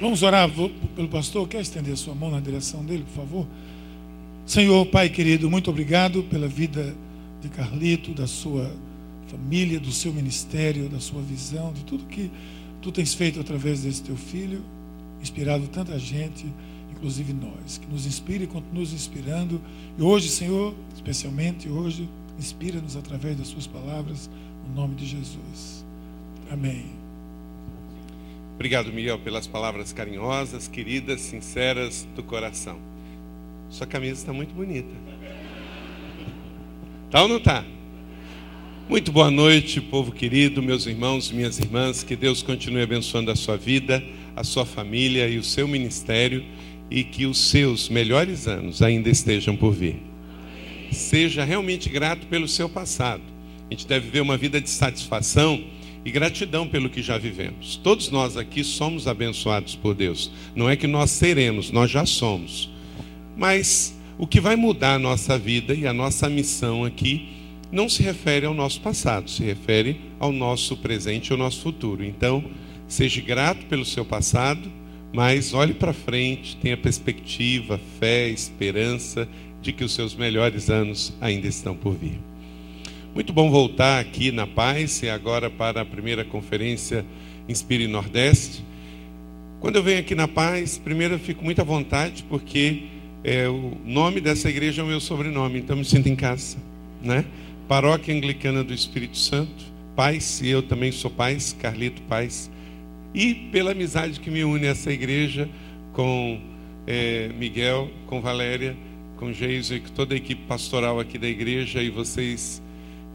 Vamos orar pelo pastor. Quer estender a sua mão na direção dele, por favor? Senhor, Pai querido, muito obrigado pela vida de Carlito, da sua família, do seu ministério, da sua visão, de tudo que tu tens feito através desse teu filho, inspirado tanta gente, inclusive nós. Que nos inspire e continue nos inspirando. E hoje, Senhor, especialmente hoje, inspira-nos através das suas palavras, no nome de Jesus. Amém. Obrigado, Miguel, pelas palavras carinhosas, queridas, sinceras do coração. Sua camisa está muito bonita. Tá ou não tá? Muito boa noite, povo querido, meus irmãos, minhas irmãs. Que Deus continue abençoando a sua vida, a sua família e o seu ministério e que os seus melhores anos ainda estejam por vir. Seja realmente grato pelo seu passado. A gente deve ver uma vida de satisfação e gratidão pelo que já vivemos. Todos nós aqui somos abençoados por Deus. Não é que nós seremos, nós já somos. Mas o que vai mudar a nossa vida e a nossa missão aqui não se refere ao nosso passado, se refere ao nosso presente e ao nosso futuro. Então, seja grato pelo seu passado, mas olhe para frente, tenha perspectiva, fé, esperança de que os seus melhores anos ainda estão por vir. Muito bom voltar aqui na paz e agora para a primeira conferência Inspire Nordeste. Quando eu venho aqui na paz, primeiro eu fico muito à vontade porque é, o nome dessa igreja é o meu sobrenome, então me sinto em casa, né? Paróquia Anglicana do Espírito Santo, Paz, e eu também sou Paz, Carlito Paz, e pela amizade que me une essa igreja com é, Miguel, com Valéria, com Geiso e com toda a equipe pastoral aqui da igreja, e vocês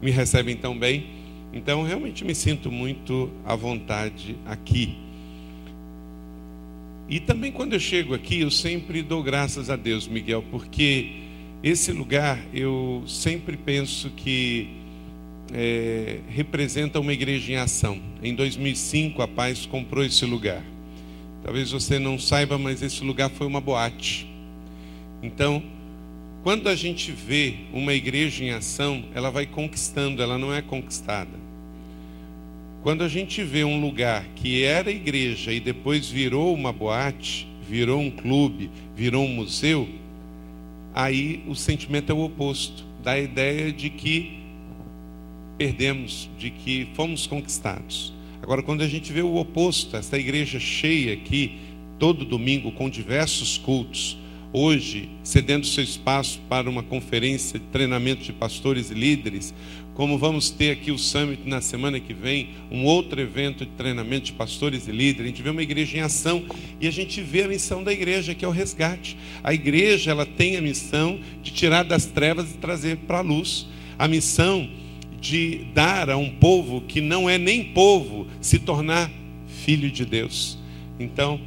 me recebem tão bem. Então, realmente me sinto muito à vontade aqui. E também quando eu chego aqui, eu sempre dou graças a Deus, Miguel, porque esse lugar eu sempre penso que é, representa uma igreja em ação. Em 2005, a Paz comprou esse lugar. Talvez você não saiba, mas esse lugar foi uma boate. Então, quando a gente vê uma igreja em ação, ela vai conquistando, ela não é conquistada. Quando a gente vê um lugar que era igreja e depois virou uma boate, virou um clube, virou um museu, aí o sentimento é o oposto da ideia de que perdemos, de que fomos conquistados. Agora, quando a gente vê o oposto, essa igreja cheia aqui, todo domingo, com diversos cultos, hoje cedendo seu espaço para uma conferência de treinamento de pastores e líderes, como vamos ter aqui o Summit na semana que vem, um outro evento de treinamento de pastores e líderes, a gente vê uma igreja em ação e a gente vê a missão da igreja, que é o resgate. A igreja, ela tem a missão de tirar das trevas e trazer para a luz. A missão de dar a um povo que não é nem povo se tornar filho de Deus. Então,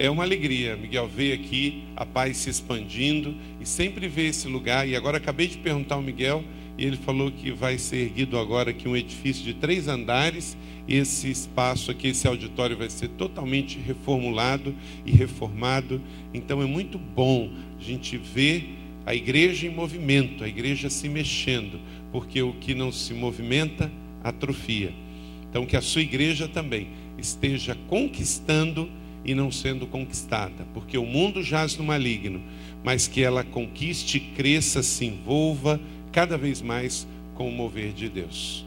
é uma alegria, Miguel, ver aqui a paz se expandindo e sempre ver esse lugar. E agora acabei de perguntar ao Miguel e ele falou que vai ser erguido agora aqui um edifício de três andares. Esse espaço aqui, esse auditório vai ser totalmente reformulado e reformado. Então é muito bom a gente ver a igreja em movimento, a igreja se mexendo, porque o que não se movimenta atrofia. Então que a sua igreja também esteja conquistando e não sendo conquistada, porque o mundo jaz no maligno, mas que ela conquiste, cresça, se envolva cada vez mais com o mover de Deus.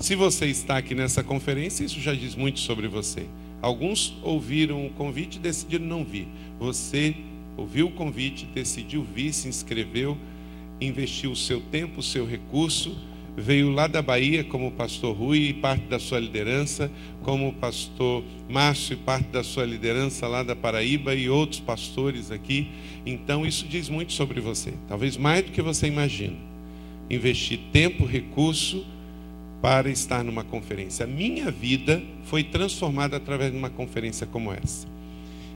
Se você está aqui nessa conferência, isso já diz muito sobre você. Alguns ouviram o convite e decidiram não vir. Você ouviu o convite, decidiu vir, se inscreveu, investiu o seu tempo, o seu recurso veio lá da Bahia como pastor Rui e parte da sua liderança, como pastor Márcio e parte da sua liderança lá da Paraíba e outros pastores aqui. Então isso diz muito sobre você, talvez mais do que você imagina. Investir tempo, recurso para estar numa conferência. A minha vida foi transformada através de uma conferência como essa.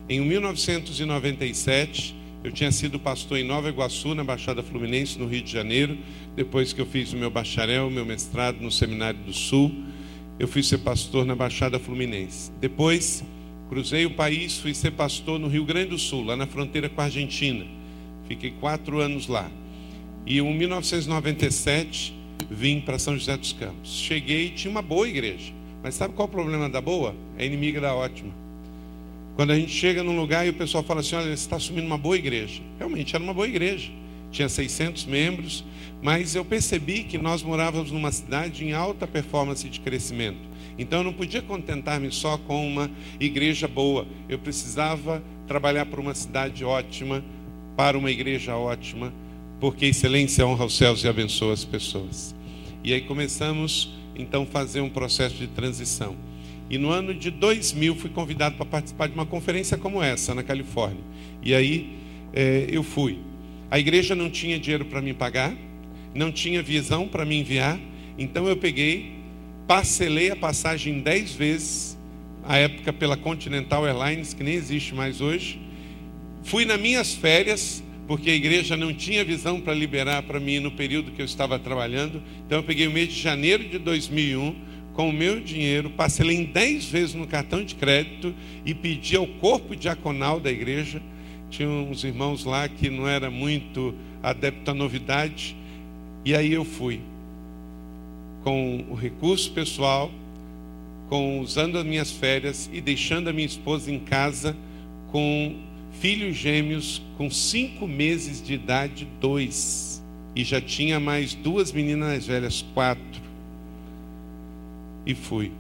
Em 1997, eu tinha sido pastor em Nova Iguaçu, na Baixada Fluminense, no Rio de Janeiro. Depois que eu fiz o meu bacharel, meu mestrado no Seminário do Sul, eu fui ser pastor na Baixada Fluminense. Depois, cruzei o país, fui ser pastor no Rio Grande do Sul, lá na fronteira com a Argentina. Fiquei quatro anos lá. E em 1997, vim para São José dos Campos. Cheguei e tinha uma boa igreja. Mas sabe qual é o problema da boa? É inimiga da ótima. Quando a gente chega num lugar e o pessoal fala assim: olha, você está assumindo uma boa igreja. Realmente era uma boa igreja. Tinha 600 membros, mas eu percebi que nós morávamos numa cidade em alta performance de crescimento. Então eu não podia contentar-me só com uma igreja boa. Eu precisava trabalhar para uma cidade ótima, para uma igreja ótima, porque excelência honra os céus e abençoa as pessoas. E aí começamos então fazer um processo de transição. E no ano de 2000 fui convidado para participar de uma conferência como essa, na Califórnia. E aí é, eu fui. A igreja não tinha dinheiro para me pagar, não tinha visão para me enviar, então eu peguei, parcelei a passagem dez vezes, a época pela Continental Airlines, que nem existe mais hoje. Fui nas minhas férias, porque a igreja não tinha visão para liberar para mim no período que eu estava trabalhando. Então eu peguei o mês de janeiro de 2001 com o meu dinheiro, parcelei em 10 vezes no cartão de crédito e pedi ao corpo diaconal da igreja. Tinha uns irmãos lá que não era muito adepto à novidade. E aí eu fui. Com o recurso pessoal, com usando as minhas férias e deixando a minha esposa em casa com filhos gêmeos com cinco meses de idade, dois. E já tinha mais duas meninas velhas, quatro e fui.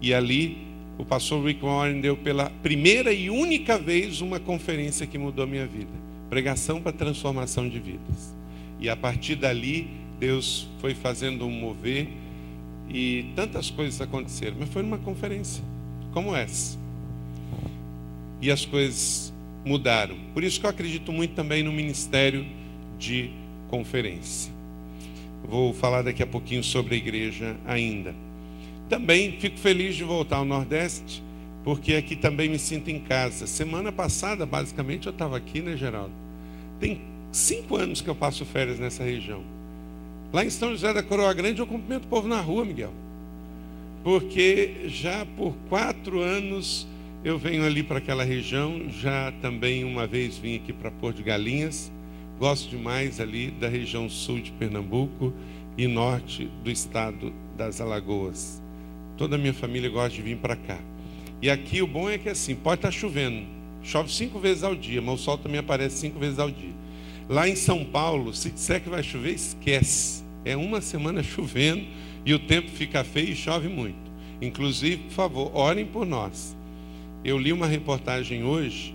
E ali o pastor Rick Warren deu pela primeira e única vez uma conferência que mudou a minha vida. Pregação para transformação de vidas. E a partir dali, Deus foi fazendo um mover e tantas coisas aconteceram. Mas foi numa conferência como essa. E as coisas mudaram. Por isso que eu acredito muito também no ministério de conferência. Vou falar daqui a pouquinho sobre a igreja ainda. Também fico feliz de voltar ao Nordeste, porque aqui também me sinto em casa. Semana passada, basicamente, eu estava aqui, né, Geraldo? Tem cinco anos que eu passo férias nessa região. Lá em São José da Coroa Grande, eu cumprimento o povo na rua, Miguel. Porque já por quatro anos eu venho ali para aquela região, já também uma vez vim aqui para Porto de Galinhas. Gosto demais ali da região sul de Pernambuco e norte do estado das Alagoas. Toda a minha família gosta de vir para cá. E aqui o bom é que assim, pode estar tá chovendo. Chove cinco vezes ao dia, mas o sol também aparece cinco vezes ao dia. Lá em São Paulo, se disser que vai chover, esquece. É uma semana chovendo e o tempo fica feio e chove muito. Inclusive, por favor, orem por nós. Eu li uma reportagem hoje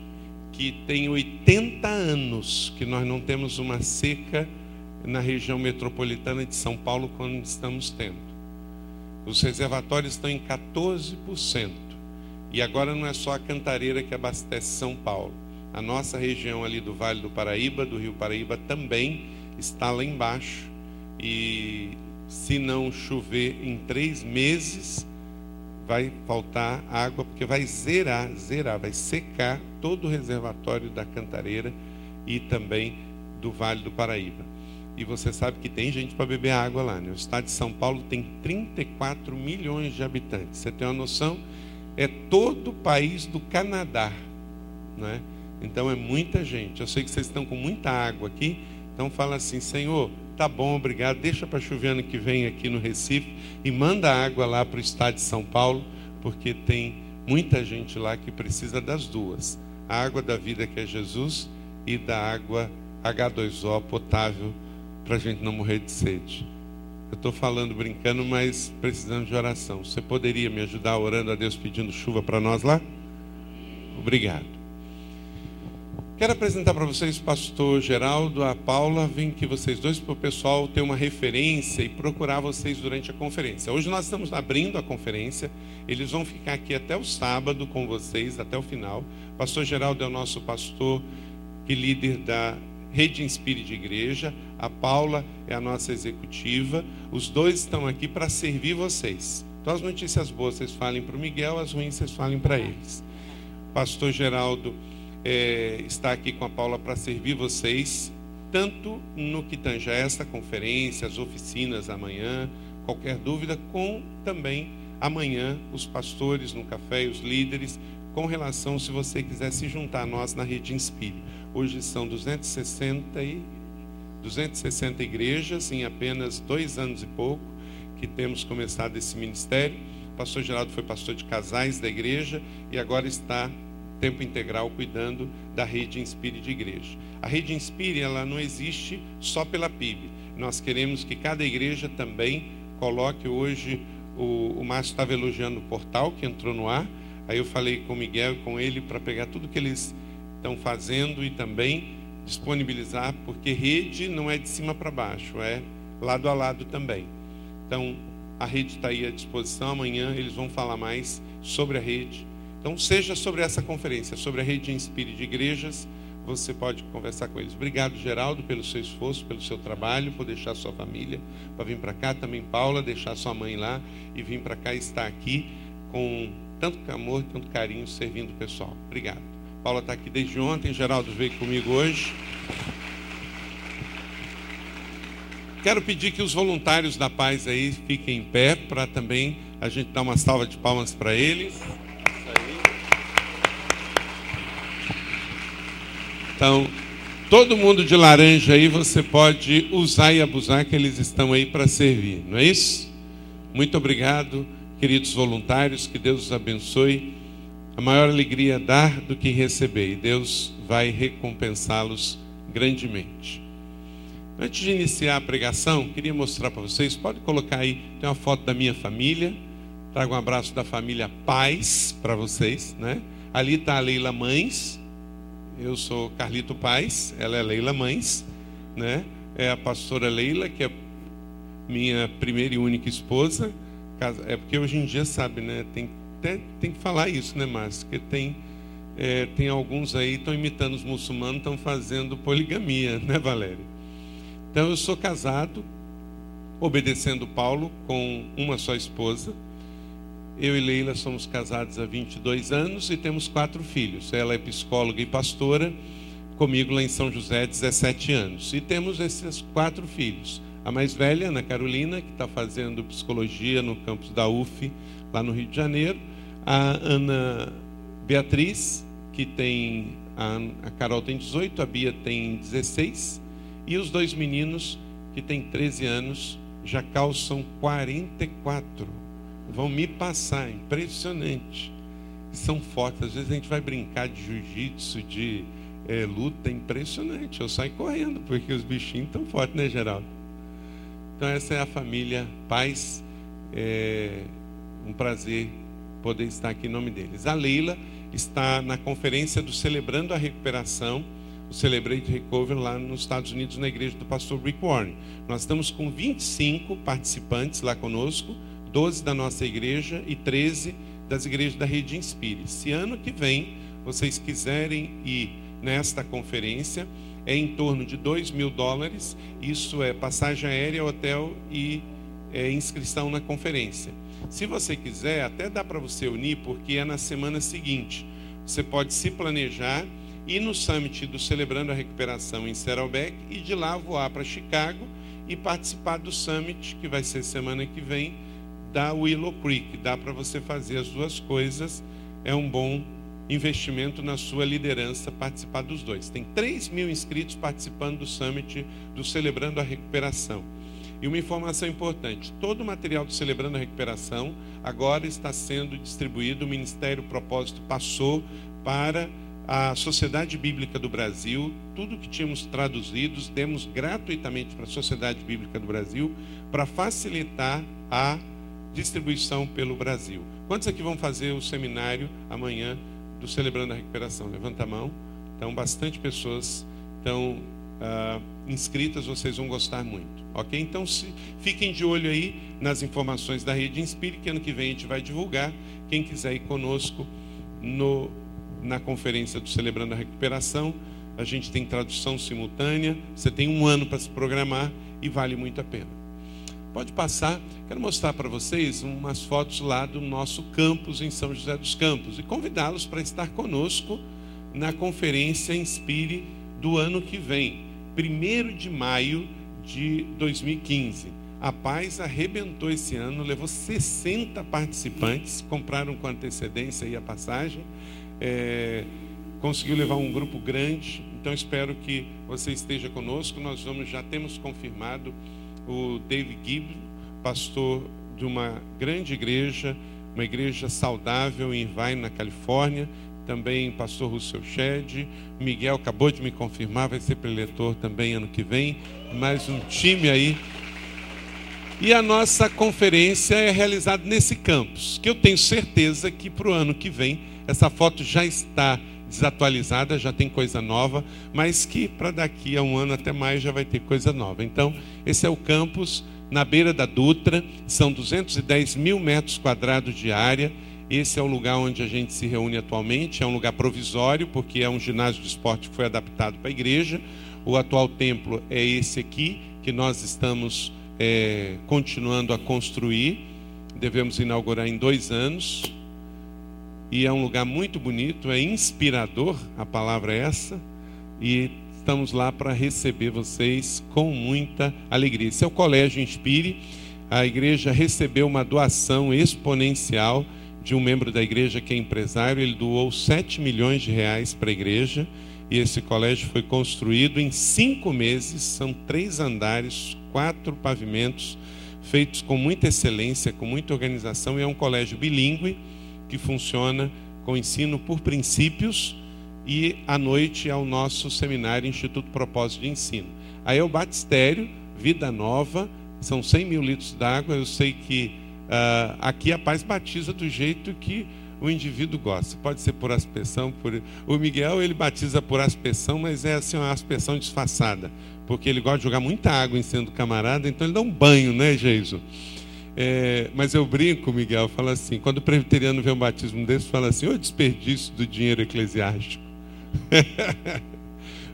que tem 80 anos que nós não temos uma seca na região metropolitana de São Paulo quando estamos tendo. Os reservatórios estão em 14%. E agora não é só a Cantareira que abastece São Paulo. A nossa região ali do Vale do Paraíba, do Rio Paraíba, também está lá embaixo. E se não chover em três meses, vai faltar água, porque vai zerar, zerar, vai secar todo o reservatório da Cantareira e também do Vale do Paraíba. E você sabe que tem gente para beber água lá. Né? O estado de São Paulo tem 34 milhões de habitantes. Você tem uma noção? É todo o país do Canadá. Né? Então é muita gente. Eu sei que vocês estão com muita água aqui. Então fala assim, Senhor, tá bom, obrigado. Deixa para chover ano que vem aqui no Recife e manda água lá para o estado de São Paulo, porque tem muita gente lá que precisa das duas: a água da vida que é Jesus e da água H2O potável para a gente não morrer de sede. Eu estou falando brincando, mas precisando de oração. Você poderia me ajudar orando a Deus pedindo chuva para nós lá? Obrigado. Quero apresentar para vocês pastor Geraldo, a Paula. Vem que vocês dois, para o pessoal ter uma referência e procurar vocês durante a conferência. Hoje nós estamos abrindo a conferência. Eles vão ficar aqui até o sábado com vocês, até o final. Pastor Geraldo é o nosso pastor e líder da Rede Inspire de Igreja. A Paula é a nossa executiva. Os dois estão aqui para servir vocês. Então, as notícias boas vocês falem para o Miguel, as ruins vocês falem para eles. Pastor Geraldo é, está aqui com a Paula para servir vocês, tanto no que tange esta conferência, as oficinas amanhã, qualquer dúvida, com também amanhã os pastores no café os líderes, com relação se você quiser se juntar a nós na Rede Inspire. Hoje são 260, e, 260 igrejas em apenas dois anos e pouco que temos começado esse ministério. O pastor Geraldo foi pastor de casais da igreja e agora está tempo integral cuidando da rede Inspire de igreja. A rede Inspire ela não existe só pela PIB. Nós queremos que cada igreja também coloque hoje o, o Márcio estava elogiando o portal que entrou no ar. Aí eu falei com o Miguel e com ele para pegar tudo que eles estão fazendo e também disponibilizar, porque rede não é de cima para baixo, é lado a lado também. Então, a rede está aí à disposição. Amanhã eles vão falar mais sobre a rede. Então, seja sobre essa conferência, sobre a rede Inspire de Igrejas, você pode conversar com eles. Obrigado, Geraldo, pelo seu esforço, pelo seu trabalho, por deixar sua família para vir para cá. Também, Paula, deixar sua mãe lá e vir para cá e estar aqui com tanto amor, tanto carinho, servindo o pessoal. Obrigado. Paula está aqui desde ontem, Geraldo veio comigo hoje. Quero pedir que os voluntários da paz aí fiquem em pé para também a gente dar uma salva de palmas para eles. Então, todo mundo de laranja aí você pode usar e abusar que eles estão aí para servir, não é isso? Muito obrigado, queridos voluntários, que Deus os abençoe. A maior alegria é dar do que receber, e Deus vai recompensá-los grandemente. Antes de iniciar a pregação, queria mostrar para vocês, pode colocar aí, tem uma foto da minha família. Trago um abraço da família Paz para vocês, né? Ali está a Leila Mães. Eu sou Carlito Paz, ela é Leila Mães, né? É a pastora Leila, que é minha primeira e única esposa. É porque hoje em dia, sabe, né? Tem, tem, tem que falar isso, né, Márcio? Porque tem, é, tem alguns aí estão imitando os muçulmanos, estão fazendo poligamia, né, Valéria? Então eu sou casado, obedecendo Paulo, com uma só esposa. Eu e Leila somos casados há 22 anos e temos quatro filhos. Ela é psicóloga e pastora, comigo lá em São José, 17 anos. E temos esses quatro filhos. A mais velha, Ana Carolina, que está fazendo psicologia no campus da UF, lá no Rio de Janeiro. A Ana Beatriz, que tem. A, Carol tem 18, a Bia tem 16. E os dois meninos, que têm 13 anos, já calçam 44. Vão me passar, impressionante. São fortes. Às vezes a gente vai brincar de jiu-jitsu, de é, luta, impressionante. Eu saio correndo, porque os bichinhos estão fortes, né, Geraldo? Então, essa é a família Paz. É um prazer poder estar aqui em nome deles. A Leila está na conferência do Celebrando a Recuperação o Celebrate Recovery lá nos Estados Unidos, na igreja do pastor Rick Warren. Nós estamos com 25 participantes lá conosco, 12 da nossa igreja e 13 das igrejas da Rede Inspire. Se ano que vem vocês quiserem ir nesta conferência, é em torno de 2 mil dólares. Isso é passagem aérea, hotel e é, inscrição na conferência. Se você quiser, até dá para você unir, porque é na semana seguinte. Você pode se planejar ir no summit do Celebrando a Recuperação em Saddleback e de lá voar para Chicago e participar do summit que vai ser semana que vem da Willow Creek. Dá para você fazer as duas coisas, é um bom investimento na sua liderança participar dos dois. Tem 3 mil inscritos participando do summit do Celebrando a Recuperação. E uma informação importante: todo o material do Celebrando a Recuperação agora está sendo distribuído. O Ministério Propósito passou para a Sociedade Bíblica do Brasil, tudo que tínhamos traduzido, demos gratuitamente para a Sociedade Bíblica do Brasil, para facilitar a distribuição pelo Brasil. Quantos aqui vão fazer o seminário amanhã do Celebrando a Recuperação? Levanta a mão. Então, bastante pessoas estão uh, inscritas, vocês vão gostar muito. Ok? Então, se, fiquem de olho aí nas informações da Rede Inspire, que ano que vem a gente vai divulgar. Quem quiser ir conosco no na conferência do Celebrando a Recuperação. A gente tem tradução simultânea. Você tem um ano para se programar e vale muito a pena. Pode passar. Quero mostrar para vocês umas fotos lá do nosso campus em São José dos Campos e convidá-los para estar conosco na conferência Inspire do ano que vem, 1 de maio de 2015. A Paz arrebentou esse ano, levou 60 participantes, compraram com antecedência aí a passagem é, conseguiu levar um grupo grande. Então espero que você esteja conosco. Nós vamos já temos confirmado o David Gibb, pastor de uma grande igreja, uma igreja saudável em Irvine, na Califórnia. também pastor Russell Shed, Miguel acabou de me confirmar, vai ser preletor também ano que vem, mais um time aí. E a nossa conferência é realizada nesse campus, que eu tenho certeza que para o ano que vem essa foto já está desatualizada, já tem coisa nova, mas que para daqui a um ano até mais já vai ter coisa nova. Então, esse é o campus na beira da Dutra, são 210 mil metros quadrados de área. Esse é o lugar onde a gente se reúne atualmente. É um lugar provisório, porque é um ginásio de esporte que foi adaptado para a igreja. O atual templo é esse aqui, que nós estamos é, continuando a construir. Devemos inaugurar em dois anos e é um lugar muito bonito, é inspirador, a palavra é essa, e estamos lá para receber vocês com muita alegria. Esse é o Colégio Inspire, a igreja recebeu uma doação exponencial de um membro da igreja que é empresário, ele doou 7 milhões de reais para a igreja, e esse colégio foi construído em cinco meses, são três andares, quatro pavimentos, feitos com muita excelência, com muita organização, e é um colégio bilíngue, que funciona com ensino por princípios e à noite é o nosso seminário Instituto Propósito de Ensino. Aí é o batistério, Vida Nova, são 100 mil litros d'água. Eu sei que uh, aqui a paz batiza do jeito que o indivíduo gosta. Pode ser por aspersão, por... o Miguel ele batiza por aspersão, mas é assim uma aspersão disfarçada, porque ele gosta de jogar muita água em cima do camarada, então ele dá um banho, né, Jesus? É, mas eu brinco, Miguel, falo assim, quando o presbiteriano vê um batismo desse, fala assim, ô desperdício do dinheiro eclesiástico.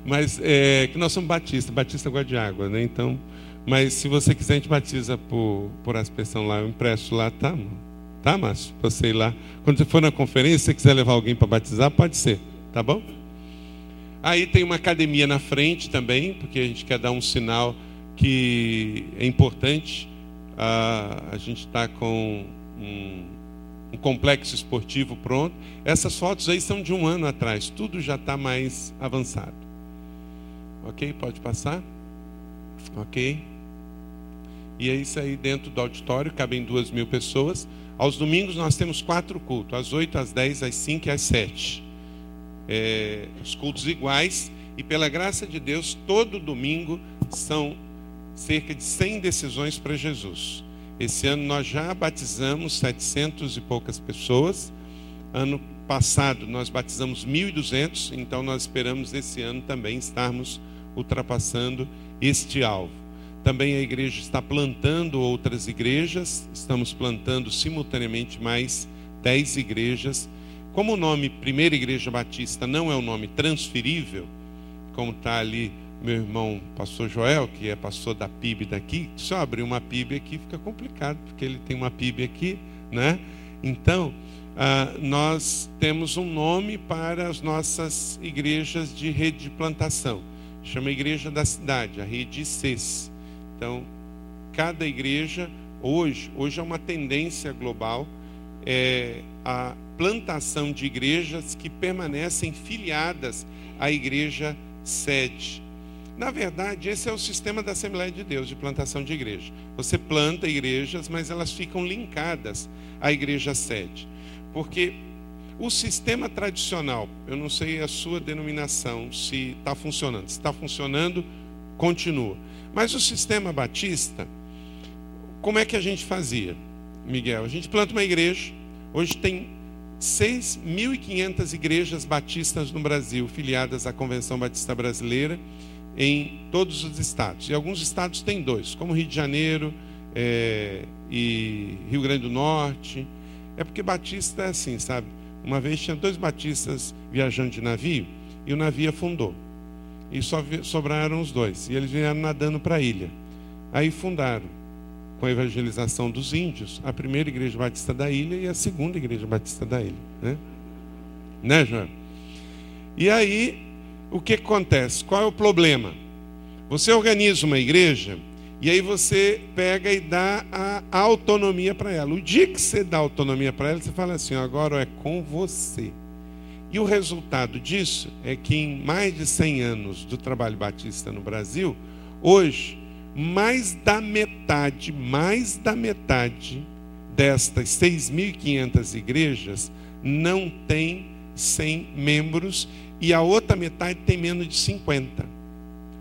mas é, que nós somos batistas, batista gosta de água, né? Então, mas se você quiser, a gente batiza por, por aspersão lá, eu empresto lá, tá, Tá, Márcio? Você ir lá. Quando você for na conferência, se você quiser levar alguém para batizar, pode ser, tá bom? Aí tem uma academia na frente também, porque a gente quer dar um sinal que é importante a, gente está com um, um, complexo esportivo pronto. Essas fotos aí são de um ano atrás, tudo já está mais avançado. Ok? Pode passar? Ok? E é isso aí dentro do auditório, cabem duas mil pessoas. Aos domingos nós temos quatro cultos, às oito, às dez, às cinco e às sete. É, os cultos iguais. E pela graça de Deus, todo domingo são cerca de 100 decisões para Jesus. Esse ano nós já batizamos 700 e poucas pessoas. Ano passado nós batizamos 1.200, então nós esperamos esse ano também estarmos ultrapassando este alvo. Também a igreja está plantando outras igrejas, estamos plantando simultaneamente mais 10 igrejas. Como o nome Primeira Igreja Batista não é um nome transferível, como está ali meu irmão pastor Joel, que é pastor da PIB daqui, eu abrir uma PIB aqui fica complicado, porque ele tem uma PIB aqui, né? Então, ah, nós temos um nome para as nossas igrejas de rede de plantação. Chama Igreja da Cidade, a rede CES. Então, cada igreja, hoje, hoje é uma tendência global, é a plantação de igrejas que permanecem filiadas à igreja sede. Na verdade, esse é o sistema da Assembleia de Deus, de plantação de igreja. Você planta igrejas, mas elas ficam linkadas à igreja sede. Porque o sistema tradicional, eu não sei a sua denominação, se está funcionando. Se está funcionando, continua. Mas o sistema batista, como é que a gente fazia, Miguel? A gente planta uma igreja, hoje tem 6.500 igrejas batistas no Brasil, filiadas à Convenção Batista Brasileira em todos os estados. E alguns estados têm dois, como Rio de Janeiro é, e Rio Grande do Norte. É porque Batista é assim, sabe? Uma vez tinha dois batistas viajando de navio e o navio afundou. E só sobraram os dois. E eles vieram nadando para a ilha. Aí fundaram, com a evangelização dos índios, a primeira igreja batista da ilha e a segunda igreja batista da ilha. Né, né João? E aí o que acontece? Qual é o problema? Você organiza uma igreja e aí você pega e dá a autonomia para ela. O dia que você dá autonomia para ela, você fala assim: agora é com você. E o resultado disso é que em mais de 100 anos do trabalho batista no Brasil, hoje, mais da metade, mais da metade destas 6.500 igrejas não tem 100 membros e a outra metade tem menos de 50.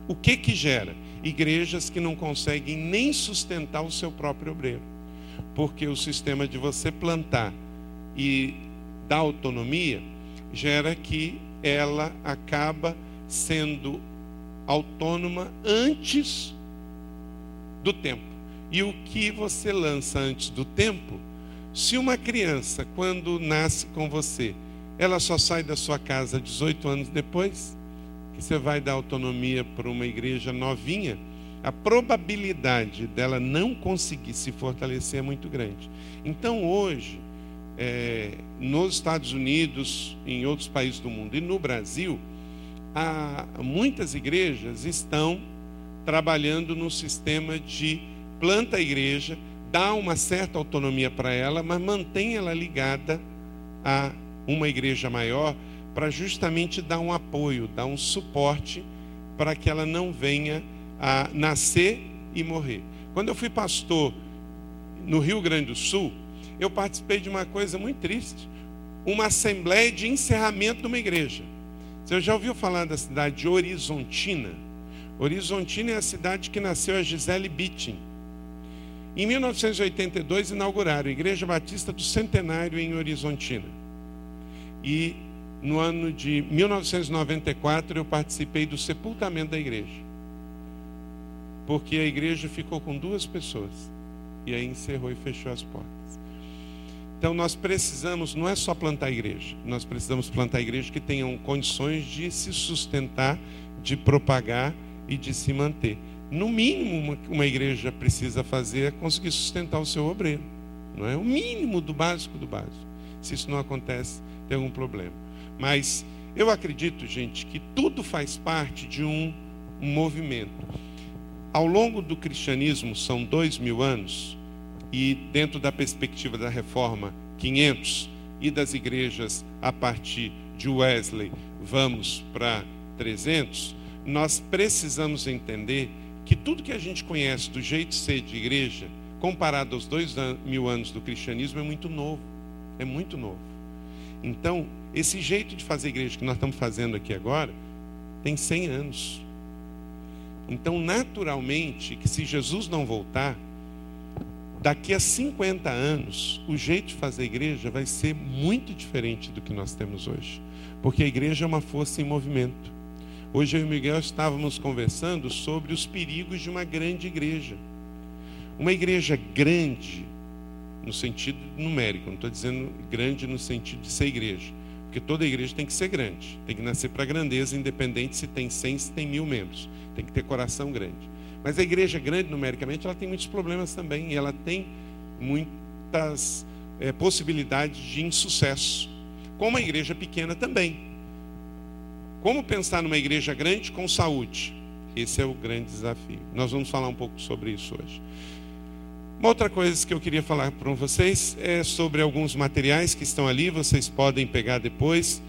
O que que gera? Igrejas que não conseguem nem sustentar o seu próprio obreiro. Porque o sistema de você plantar e dar autonomia gera que ela acaba sendo autônoma antes do tempo. E o que você lança antes do tempo, se uma criança, quando nasce com você, ela só sai da sua casa 18 anos depois, que você vai dar autonomia para uma igreja novinha, a probabilidade dela não conseguir se fortalecer é muito grande. Então, hoje, é, nos Estados Unidos, em outros países do mundo e no Brasil, há, muitas igrejas estão trabalhando no sistema de planta a igreja, dá uma certa autonomia para ela, mas mantém ela ligada a uma igreja maior para justamente dar um apoio, dar um suporte para que ela não venha a nascer e morrer. Quando eu fui pastor no Rio Grande do Sul, eu participei de uma coisa muito triste, uma assembleia de encerramento de uma igreja. Você já ouviu falar da cidade de Horizontina? Horizontina é a cidade que nasceu a Gisele Bittin. Em 1982 inauguraram a Igreja Batista do Centenário em Horizontina. E no ano de 1994 eu participei do sepultamento da igreja. Porque a igreja ficou com duas pessoas. E aí encerrou e fechou as portas. Então nós precisamos, não é só plantar igreja, nós precisamos plantar igrejas que tenham condições de se sustentar, de propagar e de se manter. No mínimo, uma, uma igreja precisa fazer é conseguir sustentar o seu obreiro. Não é o mínimo do básico do básico. Se isso não acontece, tem algum problema. Mas eu acredito, gente, que tudo faz parte de um, um movimento. Ao longo do cristianismo, são dois mil anos, e dentro da perspectiva da reforma 500 e das igrejas a partir de Wesley, vamos para 300, nós precisamos entender que tudo que a gente conhece do jeito de ser de igreja, comparado aos dois mil anos do cristianismo, é muito novo. É muito novo. Então, esse jeito de fazer igreja que nós estamos fazendo aqui agora, tem 100 anos. Então, naturalmente, que se Jesus não voltar, daqui a 50 anos, o jeito de fazer igreja vai ser muito diferente do que nós temos hoje. Porque a igreja é uma força em movimento. Hoje eu e o Miguel estávamos conversando sobre os perigos de uma grande igreja. Uma igreja grande, no sentido numérico, não estou dizendo grande no sentido de ser igreja. Porque toda igreja tem que ser grande, tem que nascer para grandeza, independente se tem 100, se tem mil membros. Tem que ter coração grande. Mas a igreja grande, numericamente, ela tem muitos problemas também. E ela tem muitas é, possibilidades de insucesso. Como a igreja pequena também. Como pensar numa igreja grande com saúde? Esse é o grande desafio. Nós vamos falar um pouco sobre isso hoje. Uma outra coisa que eu queria falar para vocês é sobre alguns materiais que estão ali, vocês podem pegar depois.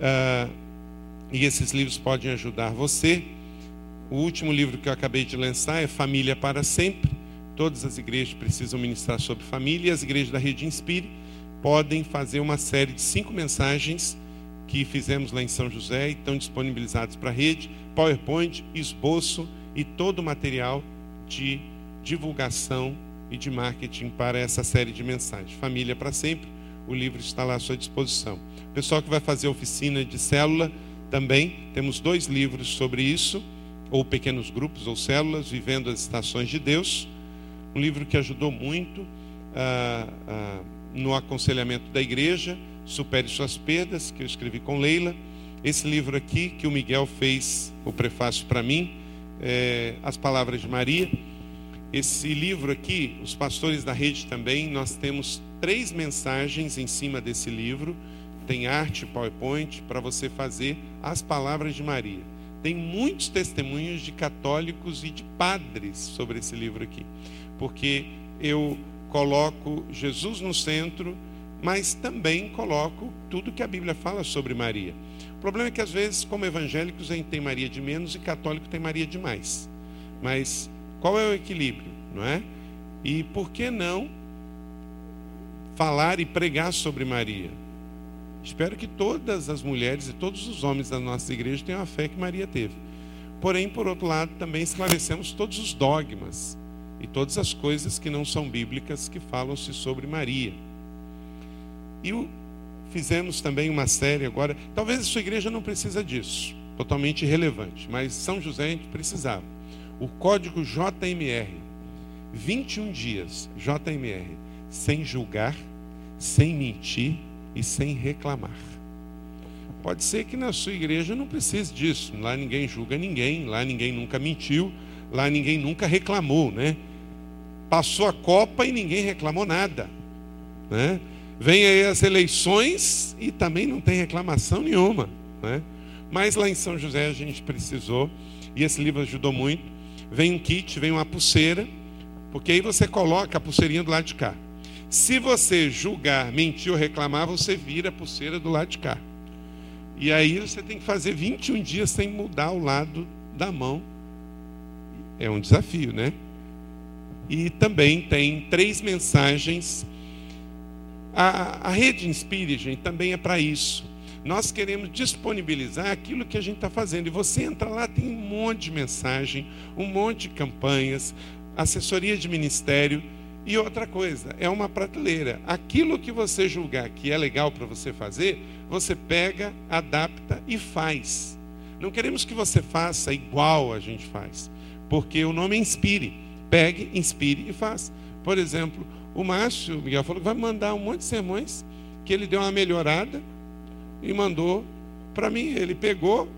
Uh, e esses livros podem ajudar você. O último livro que eu acabei de lançar é Família para Sempre. Todas as igrejas precisam ministrar sobre família e as igrejas da Rede Inspire podem fazer uma série de cinco mensagens que fizemos lá em São José e estão disponibilizados para a rede, PowerPoint, esboço e todo o material de divulgação e de marketing para essa série de mensagens. Família para sempre, o livro está lá à sua disposição. O pessoal que vai fazer oficina de célula também, temos dois livros sobre isso ou pequenos grupos ou células, vivendo as estações de Deus. Um livro que ajudou muito ah, ah, no aconselhamento da igreja, Supere Suas Perdas, que eu escrevi com Leila. Esse livro aqui, que o Miguel fez o prefácio para mim, é, As Palavras de Maria. Esse livro aqui, os pastores da rede também, nós temos três mensagens em cima desse livro. Tem arte, PowerPoint, para você fazer as palavras de Maria. Tem muitos testemunhos de católicos e de padres sobre esse livro aqui, porque eu coloco Jesus no centro, mas também coloco tudo que a Bíblia fala sobre Maria. O problema é que às vezes, como evangélicos, a gente tem Maria de menos e católico tem Maria de mais. Mas qual é o equilíbrio, não é? E por que não falar e pregar sobre Maria? Espero que todas as mulheres e todos os homens da nossa igreja tenham a fé que Maria teve. Porém, por outro lado, também esclarecemos todos os dogmas e todas as coisas que não são bíblicas que falam-se sobre Maria. E fizemos também uma série agora. Talvez a sua igreja não precisa disso, totalmente irrelevante, mas São José a gente precisava. O código JMR, 21 dias JMR, sem julgar, sem mentir e sem reclamar. Pode ser que na sua igreja não precise disso. Lá ninguém julga ninguém, lá ninguém nunca mentiu, lá ninguém nunca reclamou, né? Passou a Copa e ninguém reclamou nada, né? Vem aí as eleições e também não tem reclamação nenhuma, né? Mas lá em São José a gente precisou e esse livro ajudou muito. Vem um kit, vem uma pulseira, porque aí você coloca a pulseirinha do lado de cá. Se você julgar, mentir ou reclamar, você vira a pulseira do lado de cá. E aí você tem que fazer 21 dias sem mudar o lado da mão. É um desafio, né? E também tem três mensagens. A, a rede Inspire, gente, também é para isso. Nós queremos disponibilizar aquilo que a gente está fazendo. E você entra lá, tem um monte de mensagem, um monte de campanhas, assessoria de ministério. E outra coisa, é uma prateleira. Aquilo que você julgar que é legal para você fazer, você pega, adapta e faz. Não queremos que você faça igual a gente faz, porque o nome é inspire. Pegue, inspire e faça. Por exemplo, o Márcio Miguel falou que vai mandar um monte de sermões que ele deu uma melhorada e mandou para mim. Ele pegou,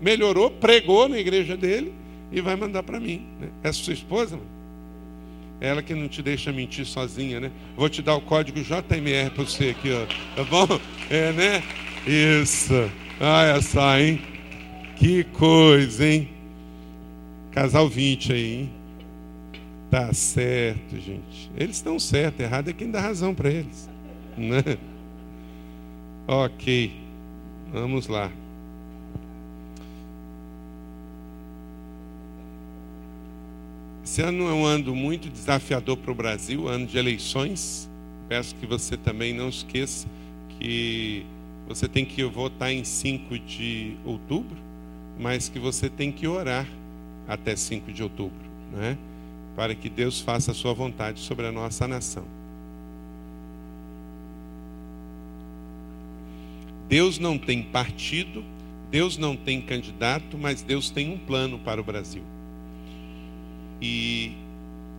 melhorou, pregou na igreja dele e vai mandar para mim. Né? É sua esposa? Mano? Ela que não te deixa mentir sozinha, né? Vou te dar o código JMR para você aqui, ó. Tá bom? É, né? Isso. Olha só, hein? Que coisa, hein? Casal 20 aí, hein? Tá certo, gente. Eles estão certos, errado é quem dá razão para eles. Né? Ok. Vamos lá. Esse ano é um ano muito desafiador para o Brasil, ano de eleições. Peço que você também não esqueça que você tem que votar em 5 de outubro, mas que você tem que orar até 5 de outubro, né? para que Deus faça a sua vontade sobre a nossa nação. Deus não tem partido, Deus não tem candidato, mas Deus tem um plano para o Brasil. E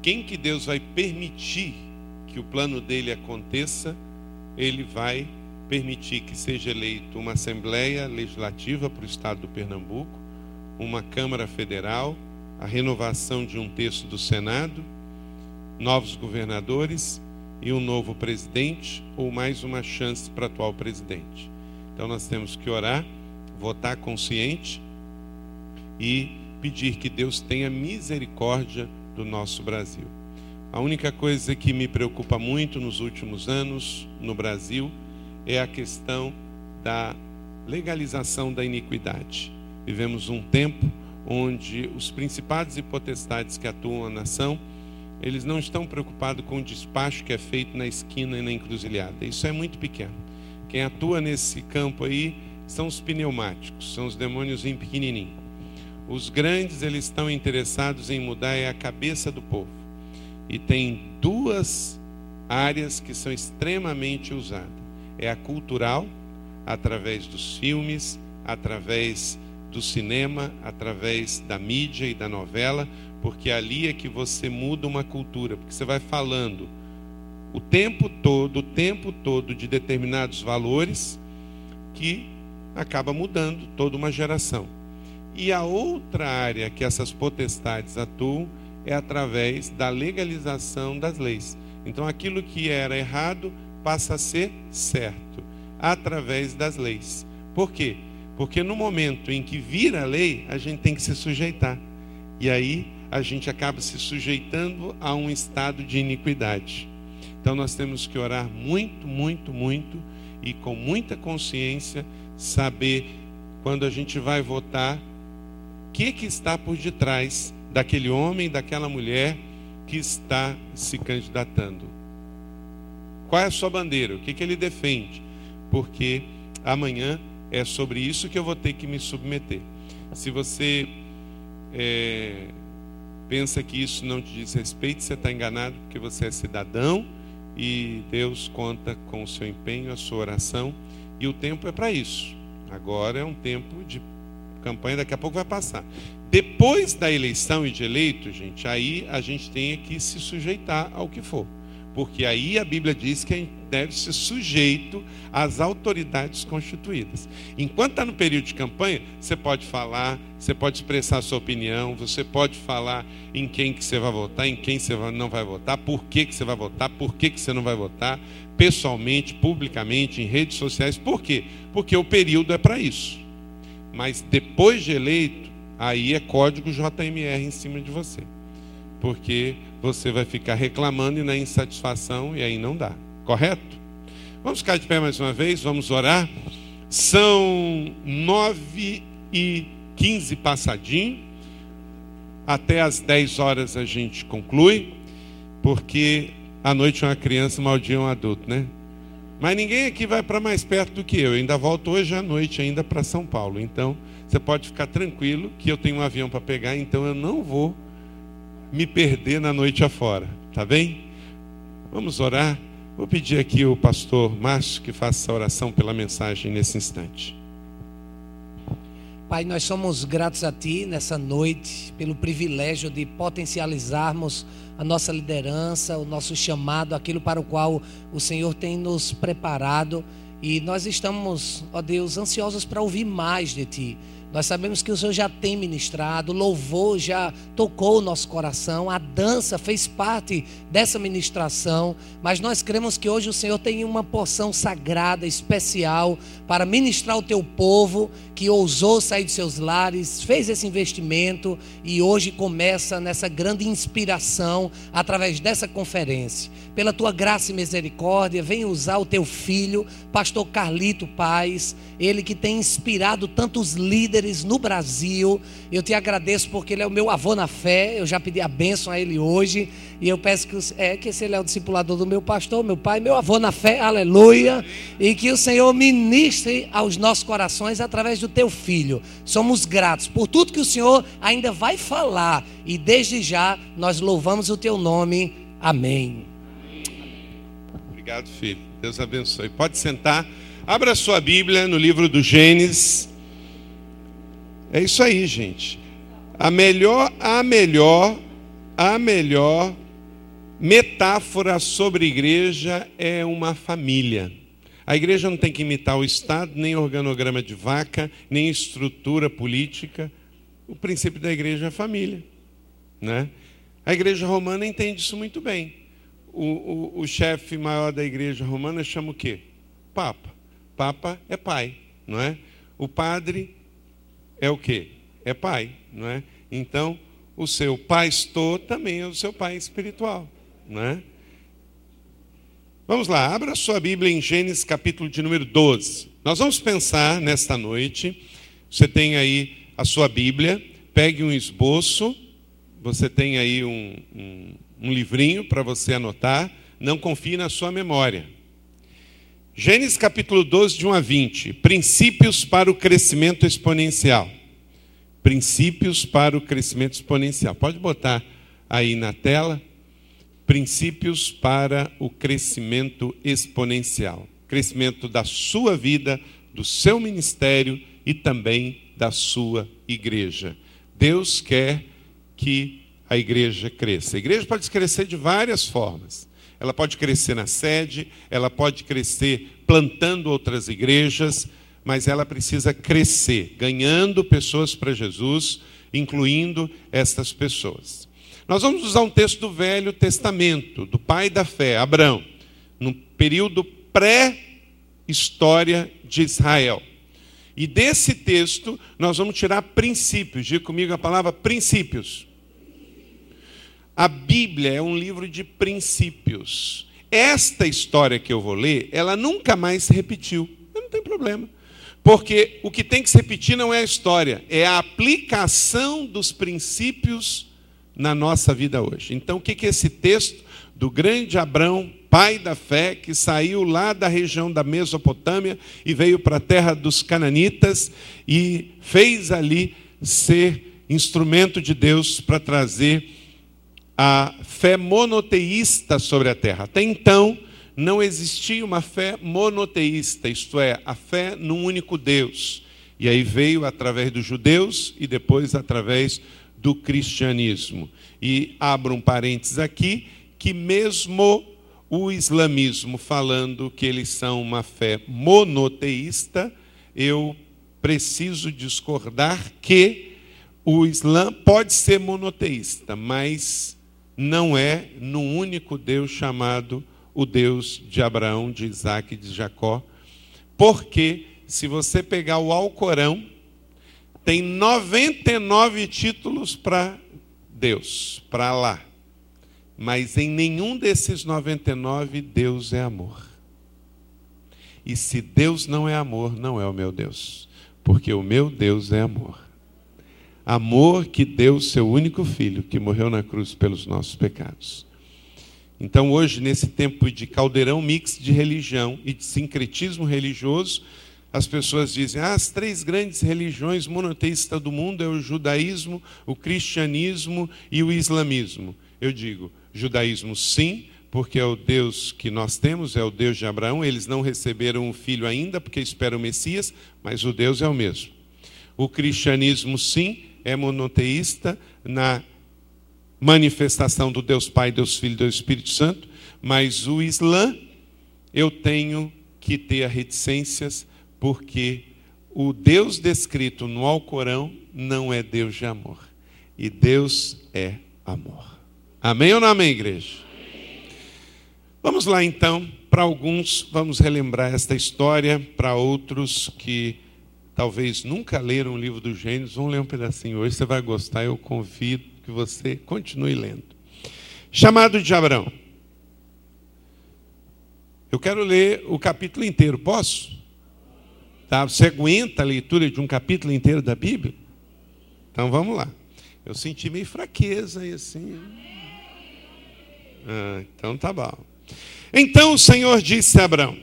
quem que Deus vai permitir que o plano dele aconteça, ele vai permitir que seja eleito uma Assembleia Legislativa para o Estado do Pernambuco, uma Câmara Federal, a renovação de um terço do Senado, novos governadores e um novo presidente ou mais uma chance para o atual presidente. Então nós temos que orar, votar consciente e pedir que Deus tenha misericórdia do nosso Brasil. A única coisa que me preocupa muito nos últimos anos no Brasil é a questão da legalização da iniquidade. Vivemos um tempo onde os principados e potestades que atuam na nação, eles não estão preocupados com o despacho que é feito na esquina e na encruzilhada. Isso é muito pequeno. Quem atua nesse campo aí são os pneumáticos, são os demônios em pequenininho. Os grandes eles estão interessados em mudar é a cabeça do povo. E tem duas áreas que são extremamente usadas. É a cultural, através dos filmes, através do cinema, através da mídia e da novela, porque ali é que você muda uma cultura, porque você vai falando o tempo todo, o tempo todo de determinados valores que acaba mudando toda uma geração. E a outra área que essas potestades atuam é através da legalização das leis. Então, aquilo que era errado passa a ser certo através das leis. Por quê? Porque no momento em que vira lei, a gente tem que se sujeitar. E aí a gente acaba se sujeitando a um estado de iniquidade. Então nós temos que orar muito, muito, muito e com muita consciência saber quando a gente vai votar que, que está por detrás daquele homem, daquela mulher que está se candidatando. Qual é a sua bandeira? O que, que ele defende? Porque amanhã é sobre isso que eu vou ter que me submeter. Se você é, pensa que isso não te diz respeito, você está enganado, porque você é cidadão e Deus conta com o seu empenho, a sua oração, e o tempo é para isso. Agora é um tempo de campanha, daqui a pouco vai passar. Depois da eleição e de eleito, gente, aí a gente tem que se sujeitar ao que for. Porque aí a Bíblia diz que deve ser sujeito às autoridades constituídas. Enquanto está no período de campanha, você pode falar, você pode expressar sua opinião, você pode falar em quem que você vai votar, em quem você não vai votar, por que, que você vai votar, por que, que você não vai votar, pessoalmente, publicamente, em redes sociais. Por quê? Porque o período é para isso. Mas depois de eleito, aí é código JMR em cima de você. Porque você vai ficar reclamando e na insatisfação e aí não dá. Correto? Vamos ficar de pé mais uma vez, vamos orar. São nove e quinze passadinho. Até às dez horas a gente conclui, porque à noite uma criança, mal dia um adulto, né? Mas ninguém aqui vai para mais perto do que eu. Eu ainda volto hoje à noite ainda para São Paulo. Então, você pode ficar tranquilo que eu tenho um avião para pegar, então eu não vou me perder na noite afora. Tá bem? Vamos orar. Vou pedir aqui o pastor Márcio que faça a oração pela mensagem nesse instante. Pai, nós somos gratos a Ti nessa noite pelo privilégio de potencializarmos a nossa liderança, o nosso chamado, aquilo para o qual o Senhor tem nos preparado. E nós estamos, ó Deus, ansiosos para ouvir mais de Ti. Nós sabemos que o Senhor já tem ministrado, o louvor já tocou o nosso coração, a dança fez parte dessa ministração, mas nós cremos que hoje o Senhor tem uma porção sagrada, especial, para ministrar o teu povo que ousou sair de seus lares, fez esse investimento e hoje começa nessa grande inspiração através dessa conferência. Pela tua graça e misericórdia, vem usar o teu filho, pastor Carlito Paz, ele que tem inspirado tantos líderes no Brasil. Eu te agradeço porque ele é o meu avô na fé. Eu já pedi a bênção a ele hoje. E eu peço que, é, que esse ele é o discipulador do meu pastor, meu pai, meu avô na fé, aleluia. E que o Senhor ministre aos nossos corações através do teu filho. Somos gratos por tudo que o Senhor ainda vai falar. E desde já nós louvamos o teu nome. Amém. Obrigado, filho. Deus abençoe. Pode sentar. Abra sua Bíblia no livro do Gênesis. É isso aí, gente. A melhor, a melhor, a melhor metáfora sobre igreja é uma família. A igreja não tem que imitar o Estado, nem organograma de vaca, nem estrutura política. O princípio da igreja é a família. Né? A igreja romana entende isso muito bem. O, o, o chefe maior da igreja romana chama o quê? Papa. Papa é pai, não é? O padre é o quê? É pai, não é? Então, o seu pastor também é o seu pai espiritual, não é? Vamos lá, abra sua Bíblia em Gênesis capítulo de número 12. Nós vamos pensar nesta noite. Você tem aí a sua Bíblia, pegue um esboço, você tem aí um, um, um livrinho para você anotar. Não confie na sua memória. Gênesis capítulo 12, de 1 a 20. Princípios para o crescimento exponencial. Princípios para o crescimento exponencial. Pode botar aí na tela. Princípios para o crescimento exponencial. Crescimento da sua vida, do seu ministério e também da sua igreja. Deus quer que a igreja cresça. A igreja pode crescer de várias formas ela pode crescer na sede, ela pode crescer plantando outras igrejas, mas ela precisa crescer, ganhando pessoas para Jesus, incluindo estas pessoas. Nós vamos usar um texto do Velho Testamento, do pai da fé, Abraão, no período pré-história de Israel. E desse texto nós vamos tirar princípios. Diga comigo a palavra princípios. A Bíblia é um livro de princípios. Esta história que eu vou ler, ela nunca mais se repetiu. Não tem problema. Porque o que tem que se repetir não é a história, é a aplicação dos princípios na nossa vida hoje. Então, o que é esse texto do grande Abrão, pai da fé, que saiu lá da região da Mesopotâmia e veio para a terra dos Cananitas e fez ali ser instrumento de Deus para trazer a fé monoteísta sobre a terra. Até então, não existia uma fé monoteísta, isto é, a fé num único Deus. E aí veio através dos judeus e depois através do cristianismo. E abro um parênteses aqui, que mesmo o islamismo falando que eles são uma fé monoteísta, eu preciso discordar que o Islã pode ser monoteísta, mas não é num único Deus chamado o Deus de Abraão, de Isaac e de Jacó, porque se você pegar o Alcorão, tem 99 títulos para Deus, para lá. Mas em nenhum desses 99 Deus é amor. E se Deus não é amor, não é o meu Deus, porque o meu Deus é amor. Amor que deu seu único filho, que morreu na cruz pelos nossos pecados. Então, hoje, nesse tempo de caldeirão mix de religião e de sincretismo religioso, as pessoas dizem: ah, as três grandes religiões monoteístas do mundo é o judaísmo, o cristianismo e o islamismo. Eu digo: judaísmo sim, porque é o Deus que nós temos, é o Deus de Abraão. Eles não receberam um filho ainda, porque esperam o Messias, mas o Deus é o mesmo. O cristianismo sim é monoteísta na manifestação do Deus Pai, Deus Filho e Deus Espírito Santo, mas o Islã eu tenho que ter reticências, porque o Deus descrito no Alcorão não é Deus de amor, e Deus é amor. Amém ou não amém, igreja? Vamos lá então, para alguns vamos relembrar esta história, para outros que talvez nunca leram o livro dos Gênesis, vão ler um pedacinho hoje, você vai gostar, eu convido que você continue lendo. Chamado de Abraão. Eu quero ler o capítulo inteiro, posso? Tá? Você aguenta a leitura de um capítulo inteiro da Bíblia? Então vamos lá. Eu senti meio fraqueza e assim. Ah, então tá bom. Então o Senhor disse a Abraão: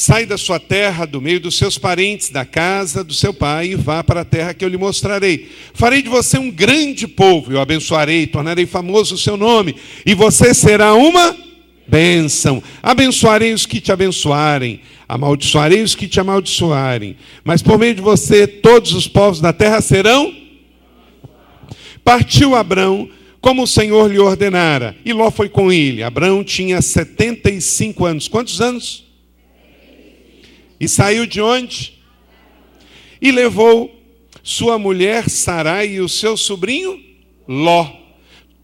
Sai da sua terra, do meio dos seus parentes, da casa do seu pai, e vá para a terra que eu lhe mostrarei. Farei de você um grande povo, eu abençoarei, tornarei famoso o seu nome, e você será uma bênção. Abençoarei os que te abençoarem, amaldiçoarei os que te amaldiçoarem. Mas por meio de você, todos os povos da terra serão. Partiu Abrão como o Senhor lhe ordenara, e Ló foi com ele. Abrão tinha 75 anos. Quantos anos? E saiu de onde? E levou sua mulher Sarai e o seu sobrinho Ló,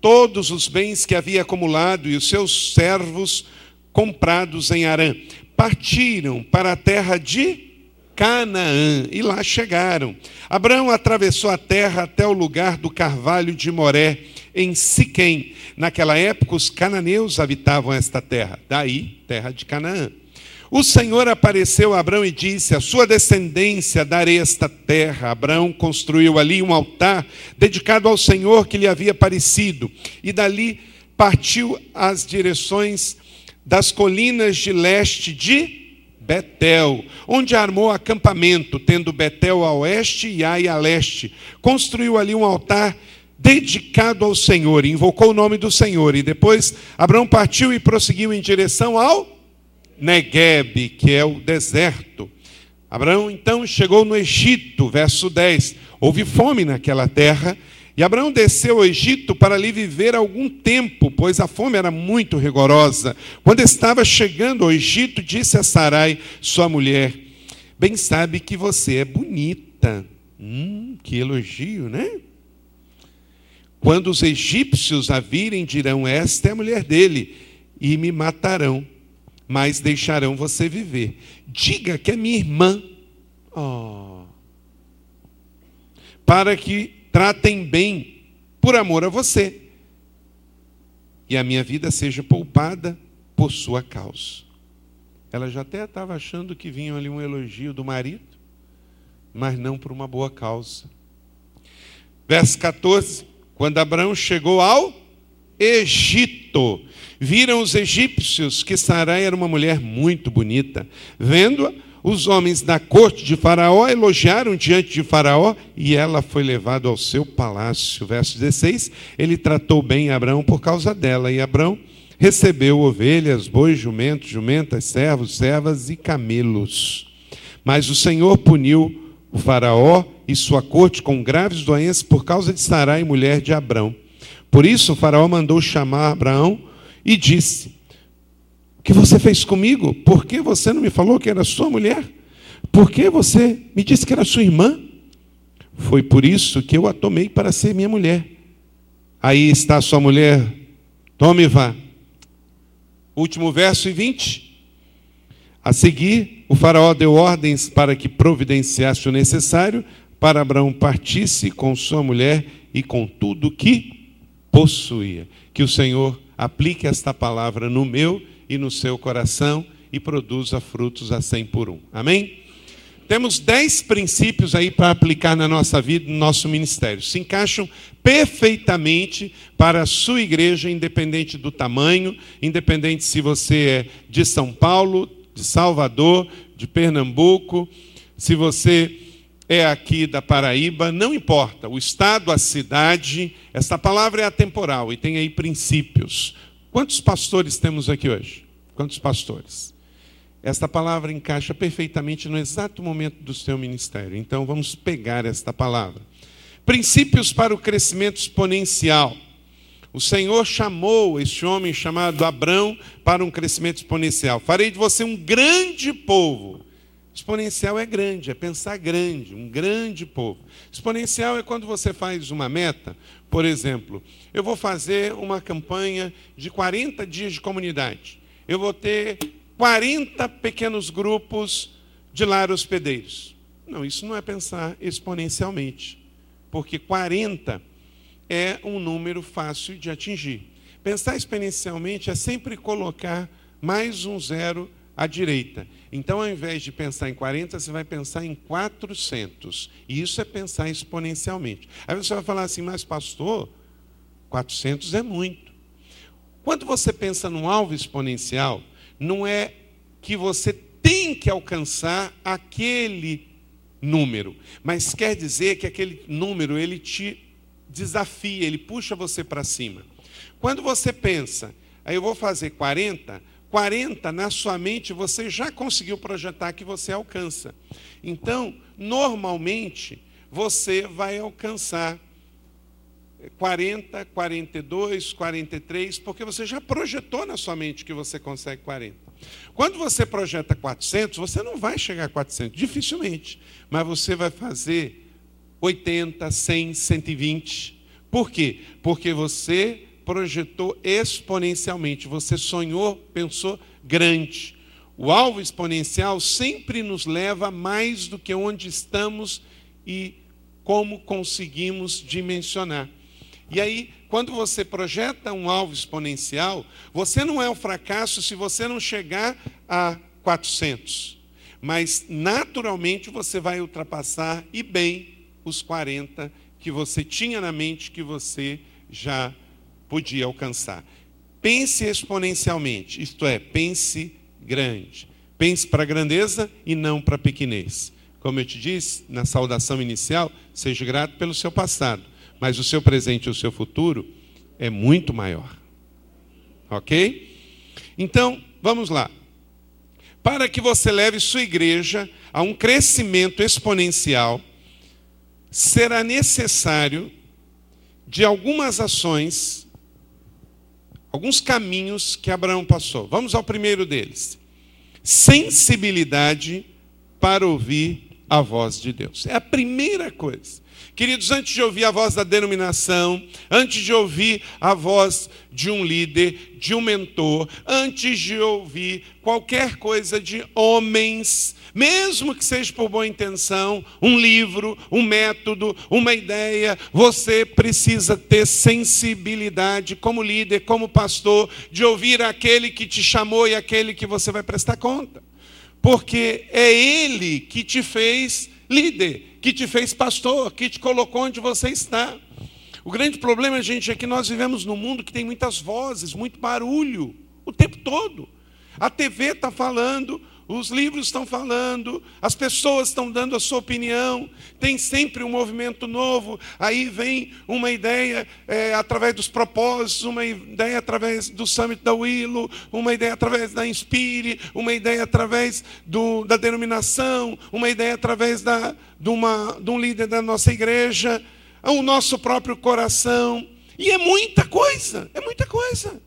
todos os bens que havia acumulado e os seus servos comprados em Arã. Partiram para a terra de Canaã e lá chegaram. Abraão atravessou a terra até o lugar do carvalho de Moré, em Siquém. Naquela época, os cananeus habitavam esta terra, daí, terra de Canaã. O Senhor apareceu a Abraão e disse: A sua descendência darei esta terra. Abraão construiu ali um altar dedicado ao Senhor que lhe havia aparecido, e dali partiu as direções das colinas de leste de Betel, onde armou acampamento, tendo Betel a oeste e Ai a leste. Construiu ali um altar dedicado ao Senhor, invocou o nome do Senhor, e depois Abraão partiu e prosseguiu em direção ao Negueb, que é o deserto. Abraão então chegou no Egito, verso 10. Houve fome naquela terra, e Abraão desceu ao Egito para ali viver algum tempo, pois a fome era muito rigorosa. Quando estava chegando ao Egito, disse a Sarai, sua mulher: Bem sabe que você é bonita. Hum, que elogio, né? Quando os egípcios a virem, dirão: Esta é a mulher dele, e me matarão mas deixarão você viver. Diga que é minha irmã. Oh. Para que tratem bem por amor a você. E a minha vida seja poupada por sua causa. Ela já até estava achando que vinha ali um elogio do marido, mas não por uma boa causa. Verso 14: Quando Abraão chegou ao Egito, Viram os egípcios que Sarai era uma mulher muito bonita. Vendo-a, os homens da corte de Faraó elogiaram diante de Faraó e ela foi levada ao seu palácio. Verso 16: Ele tratou bem Abraão por causa dela, e Abraão recebeu ovelhas, bois, jumentos, jumentas, servos, servas e camelos. Mas o Senhor puniu o Faraó e sua corte com graves doenças por causa de Sarai, mulher de Abrão. Por isso o Faraó mandou chamar Abraão e disse: O que você fez comigo? Por que você não me falou que era sua mulher? Por que você me disse que era sua irmã? Foi por isso que eu a tomei para ser minha mulher. Aí está sua mulher, tome e vá. Último verso e 20. A seguir, o faraó deu ordens para que providenciasse o necessário para Abraão partisse com sua mulher e com tudo que possuía. Que o Senhor aplique esta palavra no meu e no seu coração e produza frutos a cem por um. Amém? Temos dez princípios aí para aplicar na nossa vida, no nosso ministério. Se encaixam perfeitamente para a sua igreja, independente do tamanho, independente se você é de São Paulo, de Salvador, de Pernambuco, se você é aqui da Paraíba, não importa, o estado, a cidade, essa palavra é atemporal e tem aí princípios. Quantos pastores temos aqui hoje? Quantos pastores? Esta palavra encaixa perfeitamente no exato momento do seu ministério. Então vamos pegar esta palavra. Princípios para o crescimento exponencial. O Senhor chamou este homem chamado Abrão para um crescimento exponencial. Farei de você um grande povo Exponencial é grande, é pensar grande, um grande povo. Exponencial é quando você faz uma meta, por exemplo, eu vou fazer uma campanha de 40 dias de comunidade. Eu vou ter 40 pequenos grupos de lar hospedeiros. Não, isso não é pensar exponencialmente, porque 40 é um número fácil de atingir. Pensar exponencialmente é sempre colocar mais um zero à direita. Então, ao invés de pensar em 40, você vai pensar em 400. E isso é pensar exponencialmente. Aí você vai falar assim, mas pastor, 400 é muito. Quando você pensa num alvo exponencial, não é que você tem que alcançar aquele número, mas quer dizer que aquele número ele te desafia, ele puxa você para cima. Quando você pensa, aí eu vou fazer 40, 40 na sua mente você já conseguiu projetar que você alcança. Então, normalmente, você vai alcançar 40, 42, 43, porque você já projetou na sua mente que você consegue 40. Quando você projeta 400, você não vai chegar a 400, dificilmente, mas você vai fazer 80, 100, 120. Por quê? Porque você projetou exponencialmente, você sonhou, pensou grande. O alvo exponencial sempre nos leva mais do que onde estamos e como conseguimos dimensionar. E aí, quando você projeta um alvo exponencial, você não é um fracasso se você não chegar a 400. Mas, naturalmente, você vai ultrapassar e bem os 40 que você tinha na mente que você já podia alcançar. Pense exponencialmente, isto é, pense grande. Pense para a grandeza e não para a pequenez. Como eu te disse na saudação inicial, seja grato pelo seu passado, mas o seu presente e o seu futuro é muito maior. Ok? Então, vamos lá. Para que você leve sua igreja a um crescimento exponencial, será necessário de algumas ações alguns caminhos que Abraão passou. Vamos ao primeiro deles. Sensibilidade para ouvir a voz de Deus. É a primeira coisa. Queridos, antes de ouvir a voz da denominação, antes de ouvir a voz de um líder, de um mentor, antes de ouvir qualquer coisa de homens, mesmo que seja por boa intenção, um livro, um método, uma ideia, você precisa ter sensibilidade como líder, como pastor, de ouvir aquele que te chamou e aquele que você vai prestar conta. Porque é ele que te fez líder, que te fez pastor, que te colocou onde você está. O grande problema, gente, é que nós vivemos num mundo que tem muitas vozes, muito barulho, o tempo todo. A TV está falando, os livros estão falando, as pessoas estão dando a sua opinião, tem sempre um movimento novo, aí vem uma ideia é, através dos propósitos, uma ideia através do Summit da Willow, uma ideia através da Inspire, uma ideia através do, da denominação, uma ideia através da, de, uma, de um líder da nossa igreja, o nosso próprio coração, e é muita coisa, é muita coisa.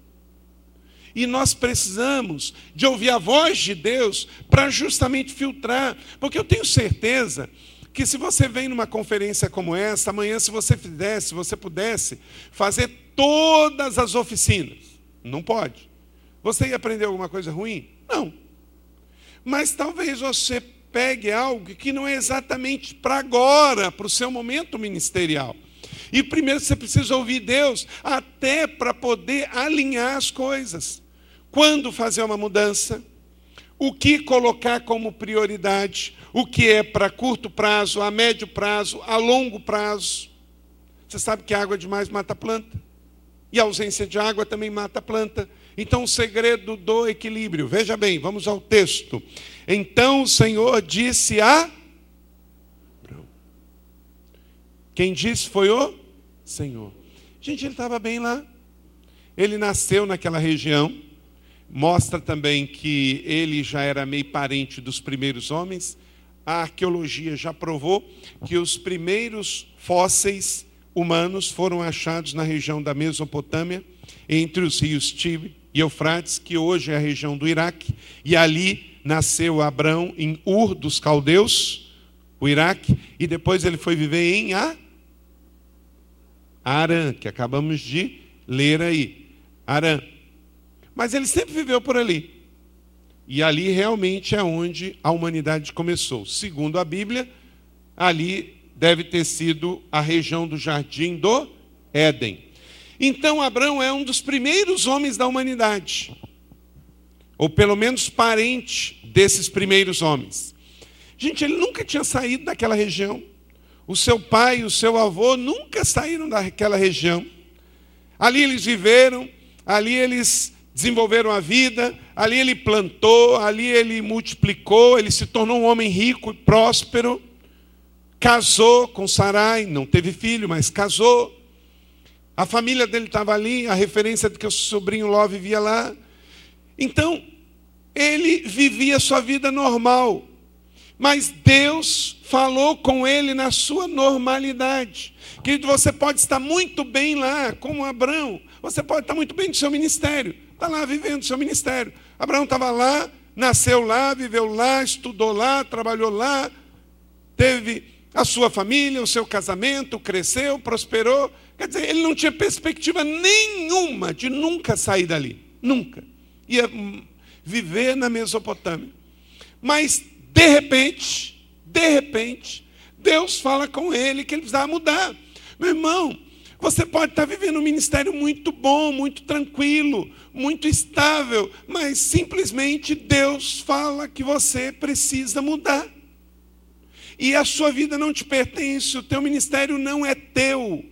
E nós precisamos de ouvir a voz de Deus para justamente filtrar, porque eu tenho certeza que se você vem numa conferência como essa, amanhã, se você fizesse, se você pudesse fazer todas as oficinas, não pode. Você ia aprender alguma coisa ruim? Não. Mas talvez você pegue algo que não é exatamente para agora, para o seu momento ministerial. E primeiro você precisa ouvir Deus, até para poder alinhar as coisas. Quando fazer uma mudança, o que colocar como prioridade, o que é para curto prazo, a médio prazo, a longo prazo. Você sabe que água demais mata a planta. E a ausência de água também mata a planta. Então, o segredo do equilíbrio. Veja bem, vamos ao texto. Então o Senhor disse a Quem disse foi o Senhor. Gente, ele estava bem lá. Ele nasceu naquela região. Mostra também que ele já era meio parente dos primeiros homens. A arqueologia já provou que os primeiros fósseis humanos foram achados na região da Mesopotâmia, entre os rios Tibe e Eufrates, que hoje é a região do Iraque, e ali nasceu Abrão em Ur dos Caldeus, o Iraque, e depois ele foi viver em A Arã, que acabamos de ler aí. Arã. Mas ele sempre viveu por ali. E ali realmente é onde a humanidade começou. Segundo a Bíblia, ali deve ter sido a região do jardim do Éden. Então Abraão é um dos primeiros homens da humanidade, ou pelo menos parente desses primeiros homens. Gente, ele nunca tinha saído daquela região. O seu pai e o seu avô nunca saíram daquela região. Ali eles viveram, ali eles desenvolveram a vida, ali ele plantou, ali ele multiplicou, ele se tornou um homem rico e próspero. Casou com Sarai, não teve filho, mas casou. A família dele estava ali, a referência de que o sobrinho Ló vivia lá. Então, ele vivia sua vida normal. Mas Deus falou com ele na sua normalidade. Querido, você pode estar muito bem lá, como Abraão. Você pode estar muito bem no seu ministério. Está lá vivendo o seu ministério. Abraão estava lá, nasceu lá, viveu lá, estudou lá, trabalhou lá, teve a sua família, o seu casamento, cresceu, prosperou. Quer dizer, ele não tinha perspectiva nenhuma de nunca sair dali. Nunca. Ia viver na Mesopotâmia. Mas de repente, de repente, Deus fala com ele que ele precisava mudar. Meu irmão, você pode estar vivendo um ministério muito bom, muito tranquilo, muito estável, mas simplesmente Deus fala que você precisa mudar. E a sua vida não te pertence, o teu ministério não é teu.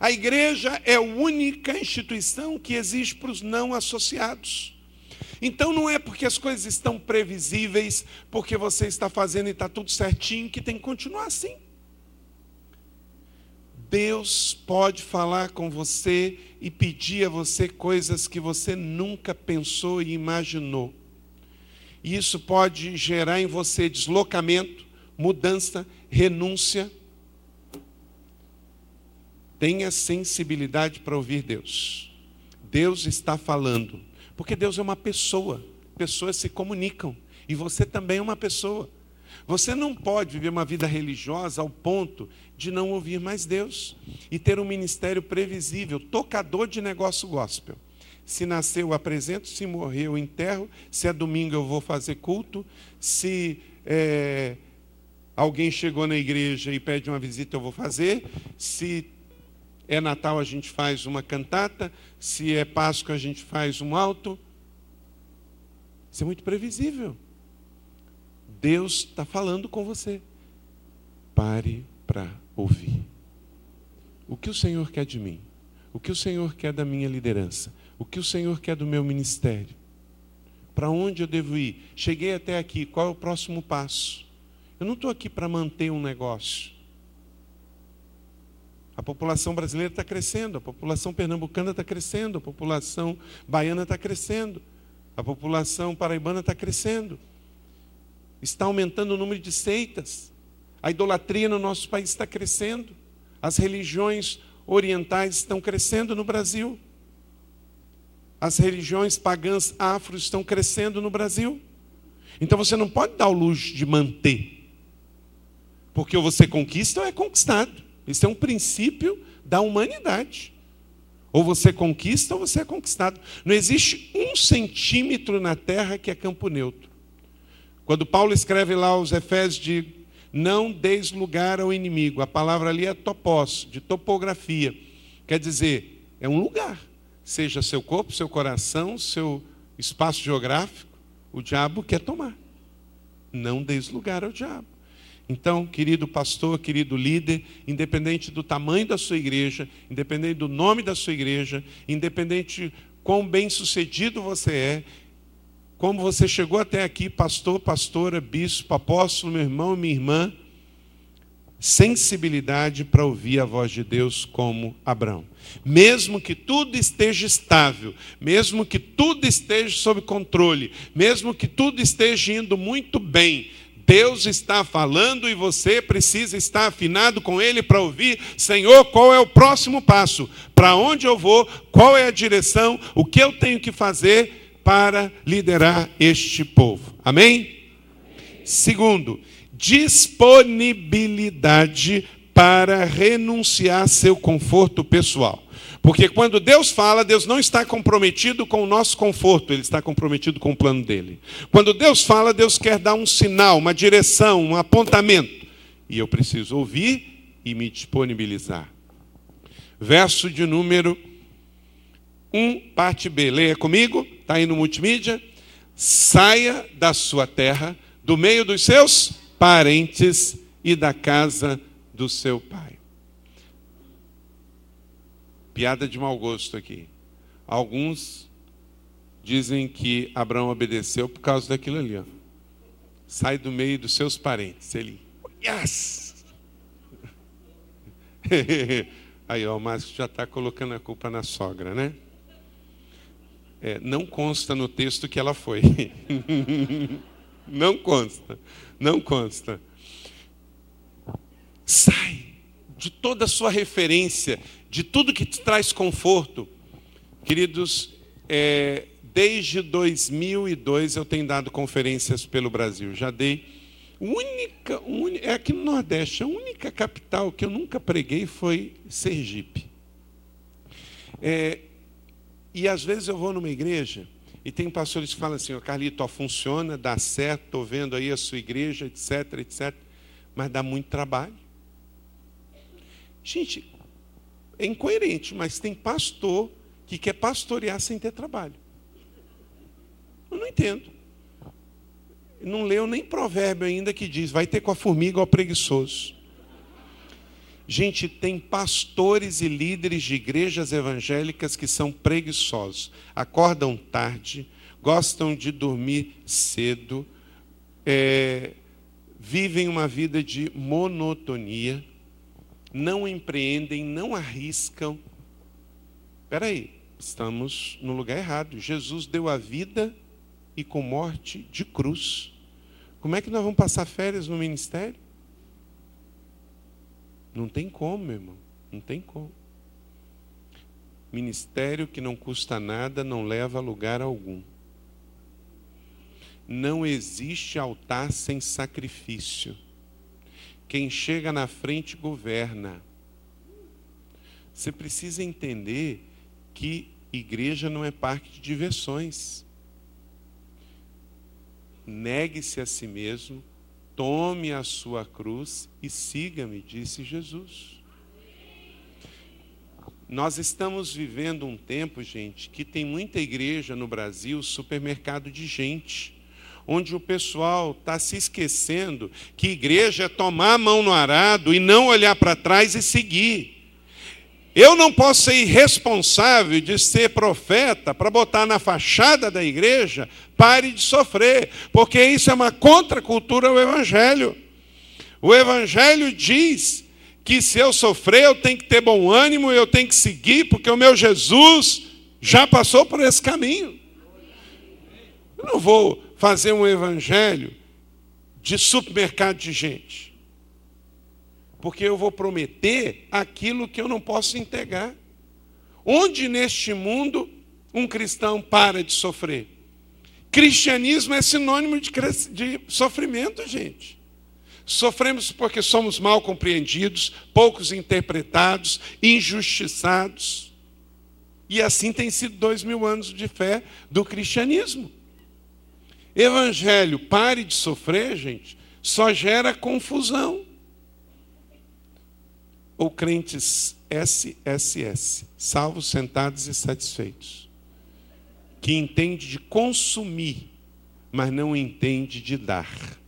A igreja é a única instituição que existe para os não associados. Então não é porque as coisas estão previsíveis, porque você está fazendo e está tudo certinho, que tem que continuar assim. Deus pode falar com você e pedir a você coisas que você nunca pensou e imaginou. E isso pode gerar em você deslocamento, mudança, renúncia. Tenha sensibilidade para ouvir Deus. Deus está falando. Porque Deus é uma pessoa, pessoas se comunicam, e você também é uma pessoa. Você não pode viver uma vida religiosa ao ponto de não ouvir mais Deus e ter um ministério previsível, tocador de negócio gospel. Se nasceu, eu apresento, se morreu, eu enterro, se é domingo, eu vou fazer culto, se é, alguém chegou na igreja e pede uma visita, eu vou fazer, se é Natal, a gente faz uma cantata. Se é Páscoa, a gente faz um alto. Isso é muito previsível. Deus está falando com você. Pare para ouvir. O que o Senhor quer de mim? O que o Senhor quer da minha liderança? O que o Senhor quer do meu ministério? Para onde eu devo ir? Cheguei até aqui, qual é o próximo passo? Eu não estou aqui para manter um negócio. A população brasileira está crescendo, a população pernambucana está crescendo, a população baiana está crescendo, a população paraibana está crescendo. Está aumentando o número de seitas. A idolatria no nosso país está crescendo. As religiões orientais estão crescendo no Brasil. As religiões pagãs afro estão crescendo no Brasil. Então você não pode dar o luxo de manter. Porque ou você conquista ou é conquistado. Isso é um princípio da humanidade. Ou você conquista ou você é conquistado. Não existe um centímetro na terra que é campo neutro. Quando Paulo escreve lá aos Efésios de não deis lugar ao inimigo. A palavra ali é topos, de topografia. Quer dizer, é um lugar. Seja seu corpo, seu coração, seu espaço geográfico, o diabo quer tomar. Não deis lugar ao diabo. Então, querido pastor, querido líder, independente do tamanho da sua igreja, independente do nome da sua igreja, independente quão bem sucedido você é, como você chegou até aqui, pastor, pastora, bispo, apóstolo, meu irmão minha irmã, sensibilidade para ouvir a voz de Deus como Abraão. Mesmo que tudo esteja estável, mesmo que tudo esteja sob controle, mesmo que tudo esteja indo muito bem, Deus está falando e você precisa estar afinado com Ele para ouvir: Senhor, qual é o próximo passo? Para onde eu vou? Qual é a direção? O que eu tenho que fazer? para liderar este povo. Amém? Segundo, disponibilidade para renunciar seu conforto pessoal. Porque quando Deus fala, Deus não está comprometido com o nosso conforto, Ele está comprometido com o plano dele. Quando Deus fala, Deus quer dar um sinal, uma direção, um apontamento. E eu preciso ouvir e me disponibilizar. Verso de número 1, parte B. Leia comigo, está aí no multimídia. Saia da sua terra, do meio dos seus parentes e da casa do seu pai. Piada de mau gosto aqui. Alguns dizem que Abraão obedeceu por causa daquilo ali. Ó. Sai do meio dos seus parentes. Ele, yes! Aí, ó, o Márcio já está colocando a culpa na sogra, né? É, não consta no texto que ela foi. não consta. Não consta. Sai de toda a sua referência, de tudo que te traz conforto. Queridos, é, desde 2002 eu tenho dado conferências pelo Brasil. Já dei. Única, é aqui no Nordeste, a única capital que eu nunca preguei foi Sergipe. É, e às vezes eu vou numa igreja e tem pastores que falam assim, ó, Carlito, ó, funciona, dá certo, estou vendo aí a sua igreja, etc, etc. Mas dá muito trabalho. Gente, é incoerente, mas tem pastor que quer pastorear sem ter trabalho. Eu não entendo. Não leu nem provérbio ainda que diz, vai ter com a formiga ao preguiçoso. Gente, tem pastores e líderes de igrejas evangélicas que são preguiçosos, acordam tarde, gostam de dormir cedo, é, vivem uma vida de monotonia, não empreendem, não arriscam. Espera aí, estamos no lugar errado. Jesus deu a vida e com morte de cruz. Como é que nós vamos passar férias no ministério? Não tem como, meu irmão. Não tem como. Ministério que não custa nada não leva a lugar algum. Não existe altar sem sacrifício. Quem chega na frente governa. Você precisa entender que igreja não é parque de diversões. Negue-se a si mesmo, Tome a sua cruz e siga-me, disse Jesus. Nós estamos vivendo um tempo, gente, que tem muita igreja no Brasil, supermercado de gente, onde o pessoal está se esquecendo que igreja é tomar a mão no arado e não olhar para trás e seguir. Eu não posso ser irresponsável de ser profeta para botar na fachada da igreja, pare de sofrer, porque isso é uma contracultura ao Evangelho. O Evangelho diz que se eu sofrer, eu tenho que ter bom ânimo, eu tenho que seguir, porque o meu Jesus já passou por esse caminho. Eu não vou fazer um evangelho de supermercado de gente, porque eu vou prometer aquilo que eu não posso entregar. Onde neste mundo um cristão para de sofrer? Cristianismo é sinônimo de, de sofrimento, gente. Sofremos porque somos mal compreendidos, poucos interpretados, injustiçados. E assim tem sido dois mil anos de fé do cristianismo. Evangelho, pare de sofrer, gente, só gera confusão. Ou crentes SSS, salvos, sentados e satisfeitos, que entende de consumir, mas não entende de dar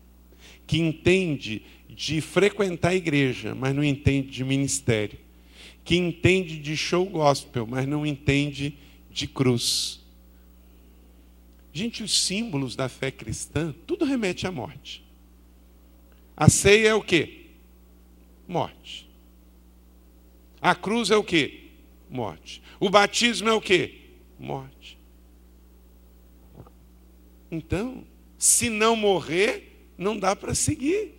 que entende de frequentar a igreja, mas não entende de ministério, que entende de show gospel, mas não entende de cruz. Gente, os símbolos da fé cristã, tudo remete à morte. A ceia é o quê? Morte. A cruz é o quê? Morte. O batismo é o quê? Morte. Então, se não morrer, não dá para seguir.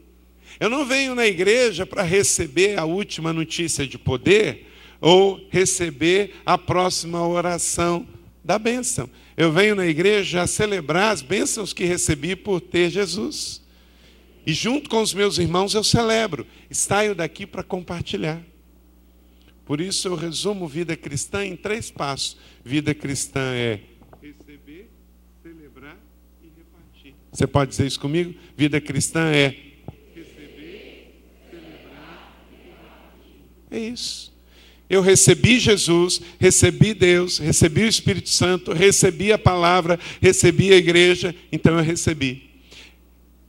Eu não venho na igreja para receber a última notícia de poder ou receber a próxima oração da bênção. Eu venho na igreja a celebrar as bênçãos que recebi por ter Jesus. E junto com os meus irmãos eu celebro. Saio daqui para compartilhar. Por isso eu resumo vida cristã em três passos. Vida cristã é Você pode dizer isso comigo? Vida cristã é receber, celebrar É isso. Eu recebi Jesus, recebi Deus, recebi o Espírito Santo, recebi a palavra, recebi a igreja, então eu recebi.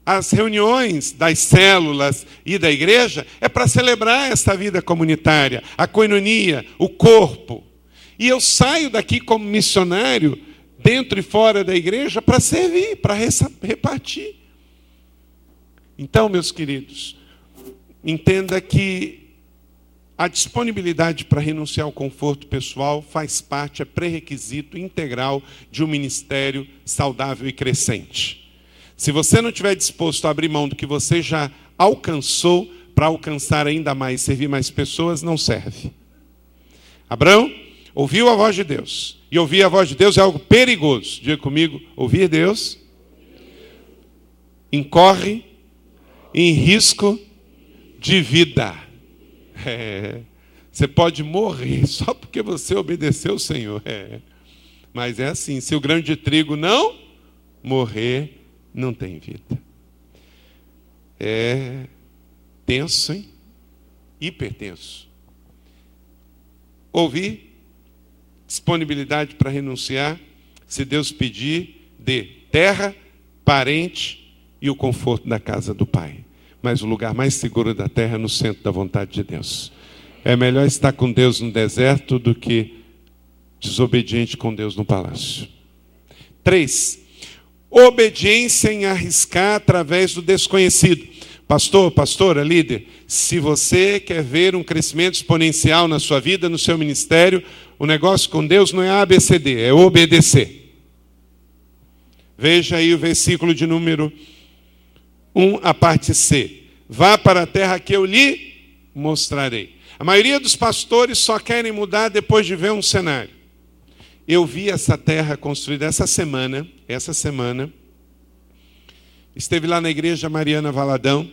As reuniões das células e da igreja é para celebrar esta vida comunitária, a coinonia, o corpo. E eu saio daqui como missionário dentro e fora da igreja, para servir, para repartir. Então, meus queridos, entenda que a disponibilidade para renunciar ao conforto pessoal faz parte, é pré-requisito integral de um ministério saudável e crescente. Se você não estiver disposto a abrir mão do que você já alcançou para alcançar ainda mais, servir mais pessoas, não serve. Abraão ouviu a voz de Deus e ouvir a voz de Deus é algo perigoso. Diga comigo: ouvir Deus incorre em risco de vida. É. Você pode morrer só porque você obedeceu o Senhor. É. Mas é assim: se o grão de trigo não morrer, não tem vida. É tenso, hein? Hipertenso. Ouvir disponibilidade para renunciar, se Deus pedir, dê terra, parente e o conforto da casa do Pai. Mas o lugar mais seguro da terra é no centro da vontade de Deus. É melhor estar com Deus no deserto do que desobediente com Deus no palácio. Três, obediência em arriscar através do desconhecido. Pastor, pastora, líder, se você quer ver um crescimento exponencial na sua vida, no seu ministério, o negócio com Deus não é ABCD, é obedecer. Veja aí o versículo de número 1, a parte C. Vá para a terra que eu lhe mostrarei. A maioria dos pastores só querem mudar depois de ver um cenário. Eu vi essa terra construída essa semana, essa semana. Esteve lá na igreja Mariana Valadão.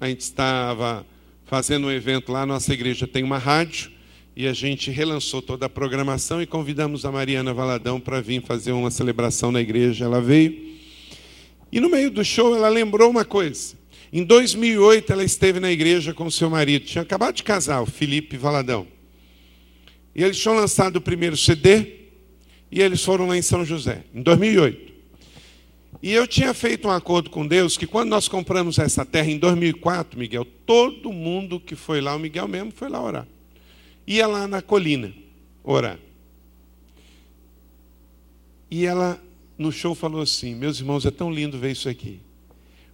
A gente estava fazendo um evento lá, nossa igreja tem uma rádio e a gente relançou toda a programação e convidamos a Mariana Valadão para vir fazer uma celebração na igreja. Ela veio. E no meio do show ela lembrou uma coisa. Em 2008 ela esteve na igreja com seu marido, tinha acabado de casar, o Felipe Valadão. E eles tinham lançado o primeiro CD e eles foram lá em São José, em 2008. E eu tinha feito um acordo com Deus que quando nós compramos essa terra em 2004, Miguel, todo mundo que foi lá, o Miguel mesmo foi lá orar. ia lá na colina orar. E ela, no show, falou assim: Meus irmãos, é tão lindo ver isso aqui.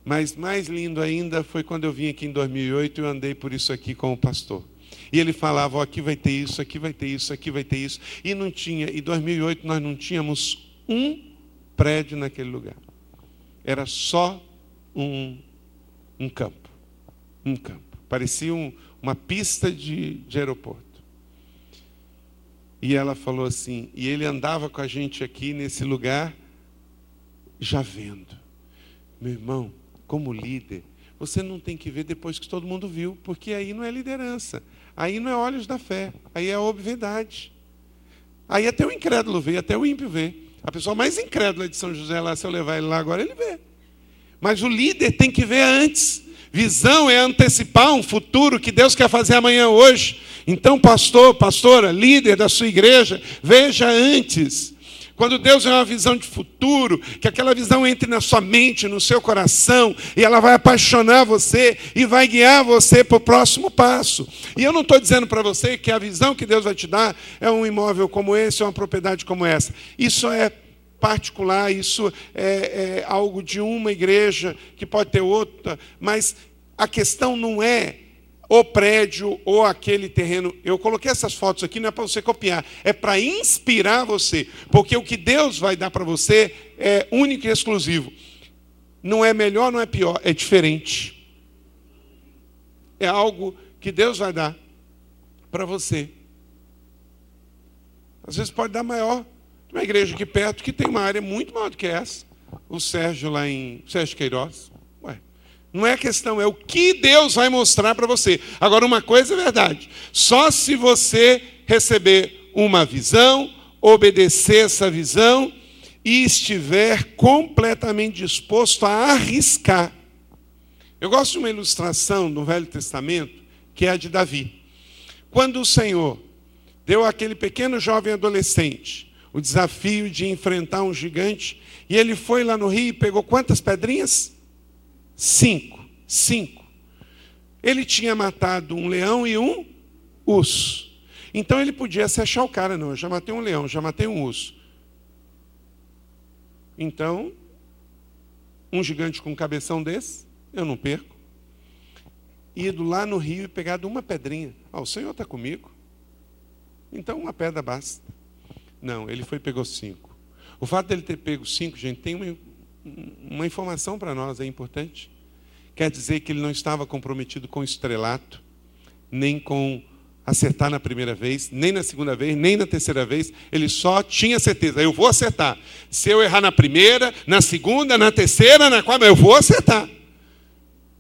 Mas mais lindo ainda foi quando eu vim aqui em 2008 e eu andei por isso aqui com o pastor. E ele falava: oh, aqui vai ter isso, aqui vai ter isso, aqui vai ter isso. E não tinha, em 2008 nós não tínhamos um prédio naquele lugar. Era só um, um campo. Um campo. Parecia um, uma pista de, de aeroporto. E ela falou assim, e ele andava com a gente aqui nesse lugar, já vendo. Meu irmão, como líder, você não tem que ver depois que todo mundo viu, porque aí não é liderança. Aí não é olhos da fé, aí é obviedade. Aí até o incrédulo vê, até o ímpio vê. A pessoa mais incrédula de São José lá, se eu levar ele lá agora, ele vê. Mas o líder tem que ver antes. Visão é antecipar um futuro que Deus quer fazer amanhã hoje. Então, pastor, pastora, líder da sua igreja, veja antes. Quando Deus é uma visão de futuro, que aquela visão entre na sua mente, no seu coração, e ela vai apaixonar você e vai guiar você para o próximo passo. E eu não estou dizendo para você que a visão que Deus vai te dar é um imóvel como esse, é uma propriedade como essa. Isso é particular, isso é, é algo de uma igreja que pode ter outra, mas a questão não é o prédio ou aquele terreno. Eu coloquei essas fotos aqui não é para você copiar, é para inspirar você, porque o que Deus vai dar para você é único e exclusivo. Não é melhor, não é pior, é diferente. É algo que Deus vai dar para você. Às vezes pode dar maior, uma igreja aqui perto que tem uma área muito maior do que essa. O Sérgio lá em Sérgio Queiroz. Não é a questão, é o que Deus vai mostrar para você. Agora, uma coisa é verdade: só se você receber uma visão, obedecer essa visão e estiver completamente disposto a arriscar. Eu gosto de uma ilustração no Velho Testamento, que é a de Davi. Quando o Senhor deu àquele pequeno jovem adolescente o desafio de enfrentar um gigante. E ele foi lá no rio e pegou quantas pedrinhas? Cinco. Cinco. Ele tinha matado um leão e um urso. Então ele podia se achar o cara, não. Eu já matei um leão, já matei um urso. Então, um gigante com um cabeção desse, eu não perco. Ido lá no rio e pegado uma pedrinha. Ah, o Senhor está comigo. Então uma pedra basta. Não, ele foi e pegou cinco. O fato dele ter pego cinco, gente, tem uma, informação para nós, é importante. Quer dizer que ele não estava comprometido com estrelato, nem com acertar na primeira vez, nem na segunda vez, nem na terceira vez. Ele só tinha certeza, eu vou acertar. Se eu errar na primeira, na segunda, na terceira, na quarta, eu vou acertar.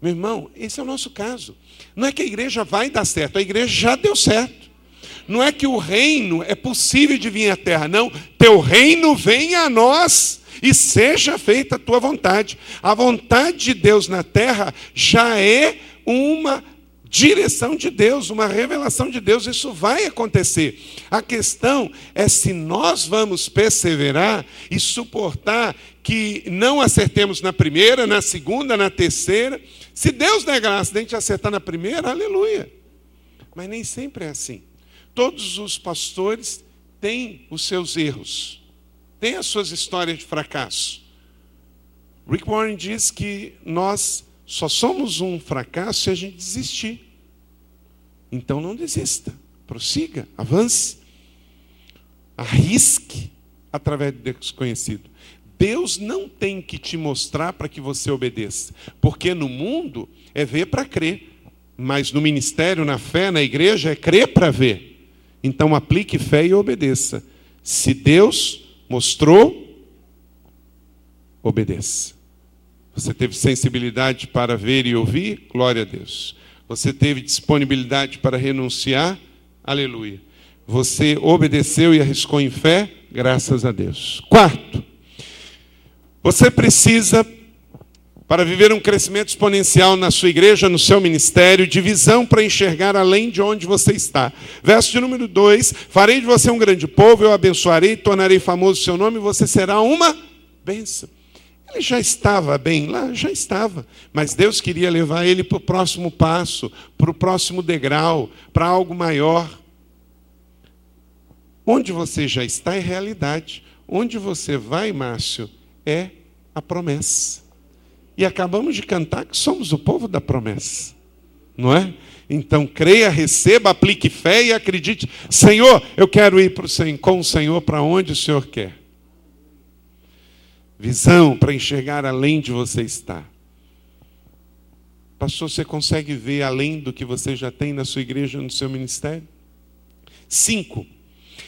Meu irmão, esse é o nosso caso. Não é que a igreja vai dar certo, a igreja já deu certo. Não é que o reino é possível de vir à terra, não. Teu reino venha a nós e seja feita a tua vontade. A vontade de Deus na terra já é uma direção de Deus, uma revelação de Deus, isso vai acontecer. A questão é se nós vamos perseverar e suportar que não acertemos na primeira, na segunda, na terceira. Se Deus der graça de a gente acertar na primeira, aleluia. Mas nem sempre é assim. Todos os pastores têm os seus erros, têm as suas histórias de fracasso. Rick Warren diz que nós só somos um fracasso se a gente desistir. Então não desista, prossiga, avance, arrisque através do desconhecido. Deus não tem que te mostrar para que você obedeça, porque no mundo é ver para crer, mas no ministério, na fé, na igreja é crer para ver. Então aplique fé e obedeça. Se Deus mostrou, obedeça. Você teve sensibilidade para ver e ouvir? Glória a Deus. Você teve disponibilidade para renunciar? Aleluia. Você obedeceu e arriscou em fé? Graças a Deus. Quarto, você precisa para viver um crescimento exponencial na sua igreja, no seu ministério, de visão para enxergar além de onde você está. Verso de número 2: Farei de você um grande povo, eu abençoarei, tornarei famoso o seu nome, você será uma bênção. Ele já estava bem lá, já estava, mas Deus queria levar ele para o próximo passo, para o próximo degrau, para algo maior. Onde você já está é realidade. Onde você vai, Márcio, é a promessa. E acabamos de cantar que somos o povo da promessa. Não é? Então creia, receba, aplique fé e acredite. Senhor, eu quero ir com o Senhor para onde o Senhor quer. Visão para enxergar além de você estar. Pastor, você consegue ver além do que você já tem na sua igreja, no seu ministério? Cinco,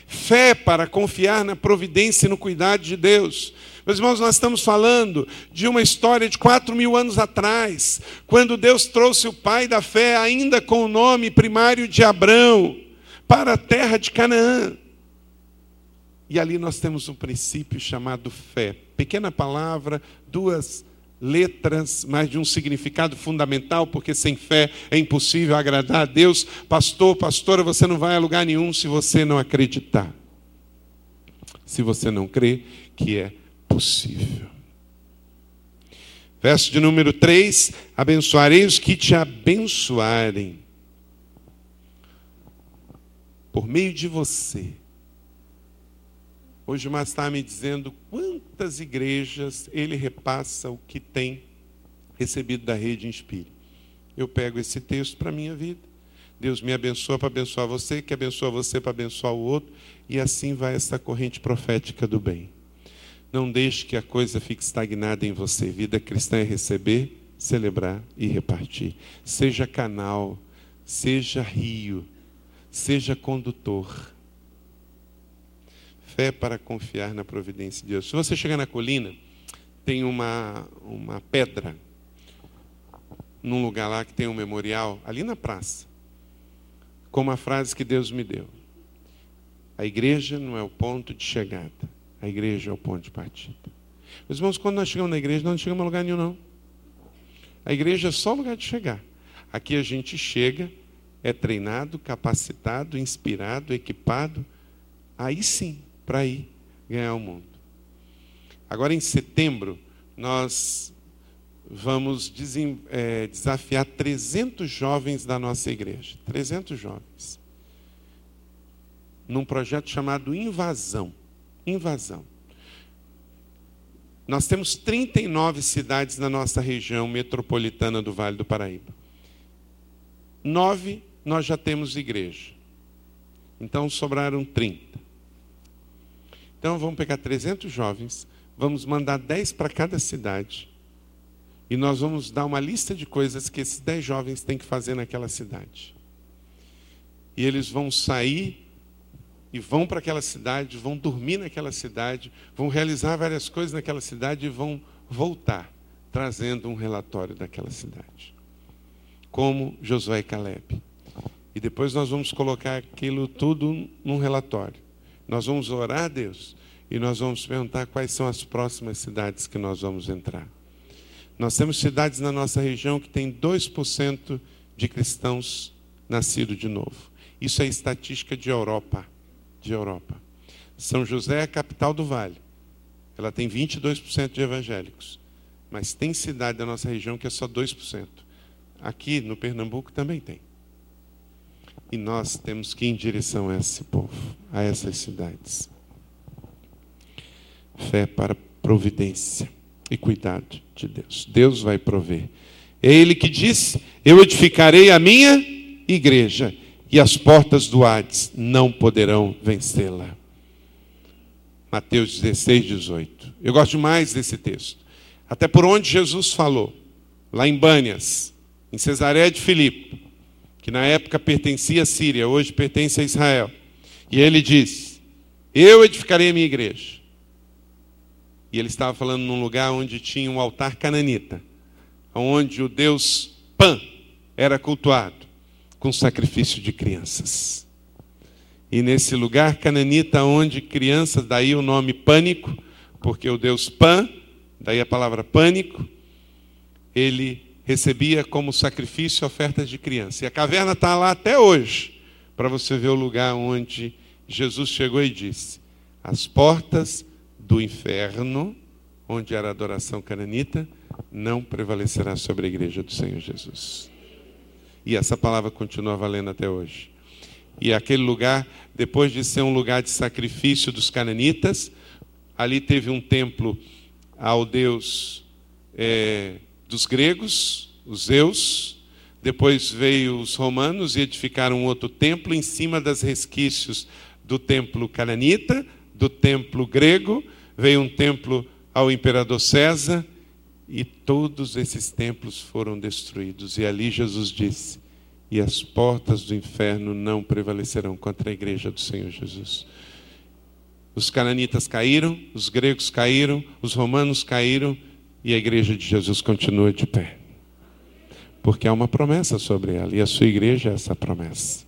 fé para confiar na providência e no cuidado de Deus. Meus irmãos, nós estamos falando de uma história de quatro mil anos atrás, quando Deus trouxe o pai da fé, ainda com o nome primário de Abrão, para a terra de Canaã. E ali nós temos um princípio chamado fé. Pequena palavra, duas letras, mas de um significado fundamental, porque sem fé é impossível agradar a Deus. Pastor, pastora, você não vai a lugar nenhum se você não acreditar. Se você não crê que é possível. Verso de número 3: Abençoarei os que te abençoarem. Por meio de você Hoje o Márcio estava me dizendo quantas igrejas ele repassa o que tem recebido da rede Inspire. Eu pego esse texto para a minha vida. Deus me abençoa para abençoar você, que abençoa você para abençoar o outro, e assim vai essa corrente profética do bem. Não deixe que a coisa fique estagnada em você. Vida cristã é receber, celebrar e repartir. Seja canal, seja rio, seja condutor Fé para confiar na providência de Deus. Se você chegar na colina, tem uma, uma pedra, num lugar lá que tem um memorial, ali na praça, com uma frase que Deus me deu. A igreja não é o ponto de chegada, a igreja é o ponto de partida. Meus irmãos, quando nós chegamos na igreja, nós não chegamos a lugar nenhum, não. A igreja é só lugar de chegar. Aqui a gente chega, é treinado, capacitado, inspirado, equipado. Aí sim, para ir ganhar o mundo. Agora, em setembro, nós vamos é, desafiar 300 jovens da nossa igreja. 300 jovens. Num projeto chamado Invasão. Invasão. Nós temos 39 cidades na nossa região metropolitana do Vale do Paraíba. Nove nós já temos igreja. Então sobraram 30. Então vamos pegar 300 jovens, vamos mandar 10 para cada cidade. E nós vamos dar uma lista de coisas que esses 10 jovens têm que fazer naquela cidade. E eles vão sair e vão para aquela cidade, vão dormir naquela cidade, vão realizar várias coisas naquela cidade e vão voltar trazendo um relatório daquela cidade. Como Josué e Caleb. E depois nós vamos colocar aquilo tudo num relatório. Nós vamos orar a Deus e nós vamos perguntar quais são as próximas cidades que nós vamos entrar. Nós temos cidades na nossa região que tem 2% de cristãos nascidos de novo. Isso é estatística de Europa, de Europa. São José é a capital do Vale. Ela tem 22% de evangélicos. Mas tem cidade da nossa região que é só 2%. Aqui no Pernambuco também tem. E nós temos que ir em direção a esse povo, a essas cidades. Fé para providência e cuidado de Deus. Deus vai prover. É Ele que disse: Eu edificarei a minha igreja e as portas do Hades não poderão vencê-la. Mateus 16, 18. Eu gosto demais desse texto. Até por onde Jesus falou, lá em Bânias, em Cesareia de Filipe, que na época pertencia à Síria, hoje pertence a Israel. E ele diz: Eu edificarei a minha igreja. E ele estava falando num lugar onde tinha um altar cananita, onde o deus Pan era cultuado com sacrifício de crianças. E nesse lugar cananita, onde crianças, daí o nome pânico, porque o deus Pan, daí a palavra pânico, ele recebia como sacrifício ofertas de criança. E a caverna está lá até hoje, para você ver o lugar onde Jesus chegou e disse: As portas do inferno, onde era a adoração cananita, não prevalecerá sobre a igreja do Senhor Jesus. E essa palavra continua valendo até hoje. E aquele lugar depois de ser um lugar de sacrifício dos cananitas. Ali teve um templo ao deus é, dos gregos, os Zeus. Depois veio os romanos e edificaram um outro templo em cima das resquícios do templo cananita, do templo grego. Veio um templo ao imperador César e todos esses templos foram destruídos. E ali Jesus disse: E as portas do inferno não prevalecerão contra a igreja do Senhor Jesus. Os cananitas caíram, os gregos caíram, os romanos caíram e a igreja de Jesus continua de pé. Porque há uma promessa sobre ela e a sua igreja é essa promessa.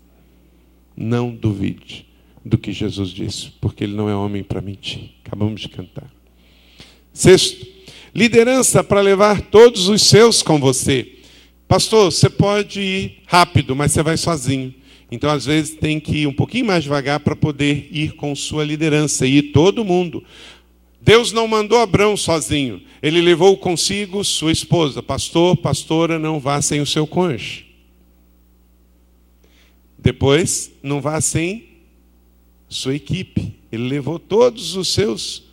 Não duvide do que Jesus disse, porque ele não é homem para mentir. Acabamos de cantar. Sexto, liderança para levar todos os seus com você. Pastor, você pode ir rápido, mas você vai sozinho. Então, às vezes, tem que ir um pouquinho mais devagar para poder ir com sua liderança, e ir todo mundo. Deus não mandou Abraão sozinho, ele levou consigo sua esposa. Pastor, pastora, não vá sem o seu cônjuge. Depois, não vá sem sua equipe. Ele levou todos os seus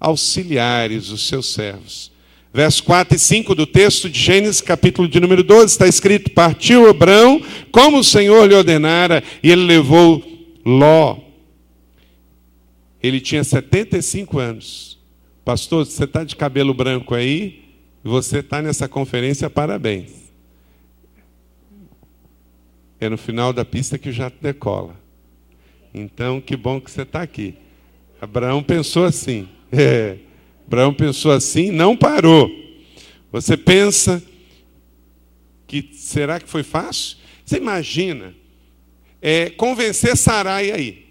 auxiliares, os seus servos. Verso 4 e 5 do texto de Gênesis, capítulo de número 12, está escrito: Partiu Abraão, como o Senhor lhe ordenara, e ele levou Ló. Ele tinha 75 anos. Pastor, você está de cabelo branco aí, você está nessa conferência, parabéns. É no final da pista que o jato decola. Então, que bom que você está aqui. Abraão pensou assim. É. Abraão pensou assim, não parou. Você pensa que será que foi fácil? Você imagina é, convencer Sarai aí.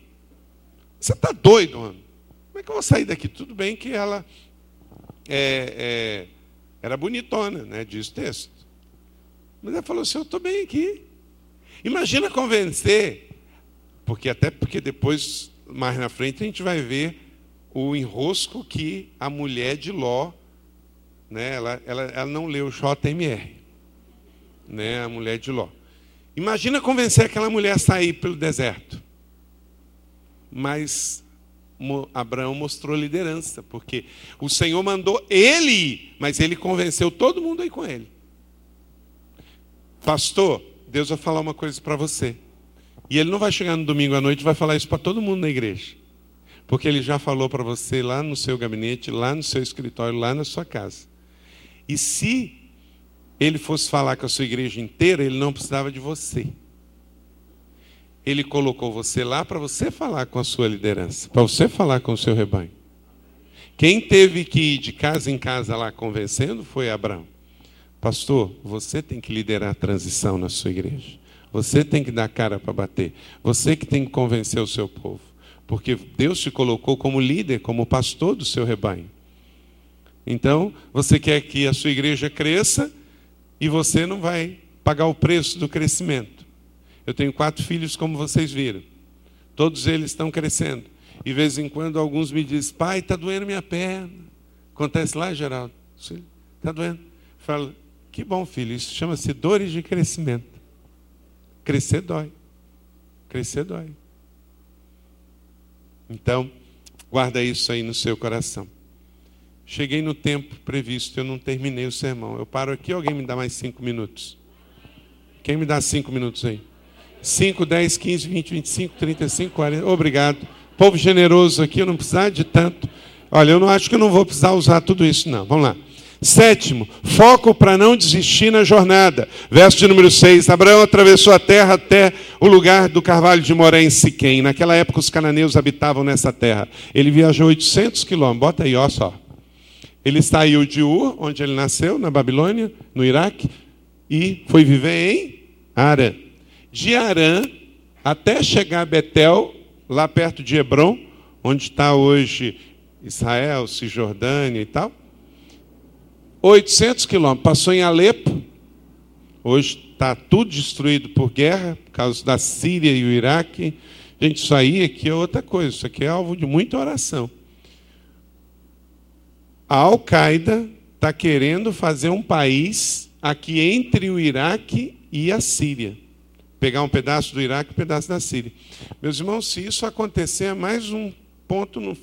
Você está doido, mano? Como é que eu vou sair daqui? Tudo bem que ela é, é, era bonitona, né? Diz o texto. Mas ela falou assim: Eu estou bem aqui. Imagina convencer, porque até porque depois, mais na frente, a gente vai ver o enrosco que a mulher de Ló, né, ela, ela, ela não leu JMR, né, a mulher de Ló. Imagina convencer aquela mulher a sair pelo deserto. Mas Abraão mostrou liderança, porque o Senhor mandou ele ir, mas ele convenceu todo mundo aí com ele. Pastor, Deus vai falar uma coisa para você. E ele não vai chegar no domingo à noite e vai falar isso para todo mundo na igreja. Porque ele já falou para você lá no seu gabinete, lá no seu escritório, lá na sua casa. E se ele fosse falar com a sua igreja inteira, ele não precisava de você. Ele colocou você lá para você falar com a sua liderança, para você falar com o seu rebanho. Quem teve que ir de casa em casa lá convencendo foi Abraão. Pastor, você tem que liderar a transição na sua igreja. Você tem que dar cara para bater. Você que tem que convencer o seu povo porque Deus te colocou como líder, como pastor do seu rebanho. Então, você quer que a sua igreja cresça e você não vai pagar o preço do crescimento. Eu tenho quatro filhos, como vocês viram. Todos eles estão crescendo. E de vez em quando alguns me dizem, pai, está doendo minha perna. Acontece lá, Geraldo? Está doendo. Falo, que bom, filho, isso chama-se dores de crescimento. Crescer dói. Crescer dói. Então, guarda isso aí no seu coração. Cheguei no tempo previsto, eu não terminei o sermão. Eu paro aqui, alguém me dá mais cinco minutos? Quem me dá cinco minutos aí? 5, 10, 15, 20, 25, 35, 40. Obrigado. Povo generoso aqui, eu não precisar de tanto. Olha, eu não acho que eu não vou precisar usar tudo isso, não. Vamos lá. Sétimo, foco para não desistir na jornada. Verso de número 6. Abraão atravessou a terra até o lugar do carvalho de Moré em Siquém. Naquela época os cananeus habitavam nessa terra. Ele viajou 800 quilômetros. Bota aí, ó só. Ele saiu de Ur, onde ele nasceu, na Babilônia, no Iraque, e foi viver em Arã. De Arã até chegar a Betel, lá perto de Hebron, onde está hoje Israel, Cisjordânia e tal 800 quilômetros. Passou em Alepo. Hoje está tudo destruído por guerra, por causa da Síria e o Iraque. Gente, isso aí aqui é outra coisa. Isso aqui é alvo de muita oração. A Al-Qaeda está querendo fazer um país aqui entre o Iraque e a Síria. pegar um pedaço do Iraque e um pedaço da Síria. Meus irmãos, se isso acontecer, é mais um ponto no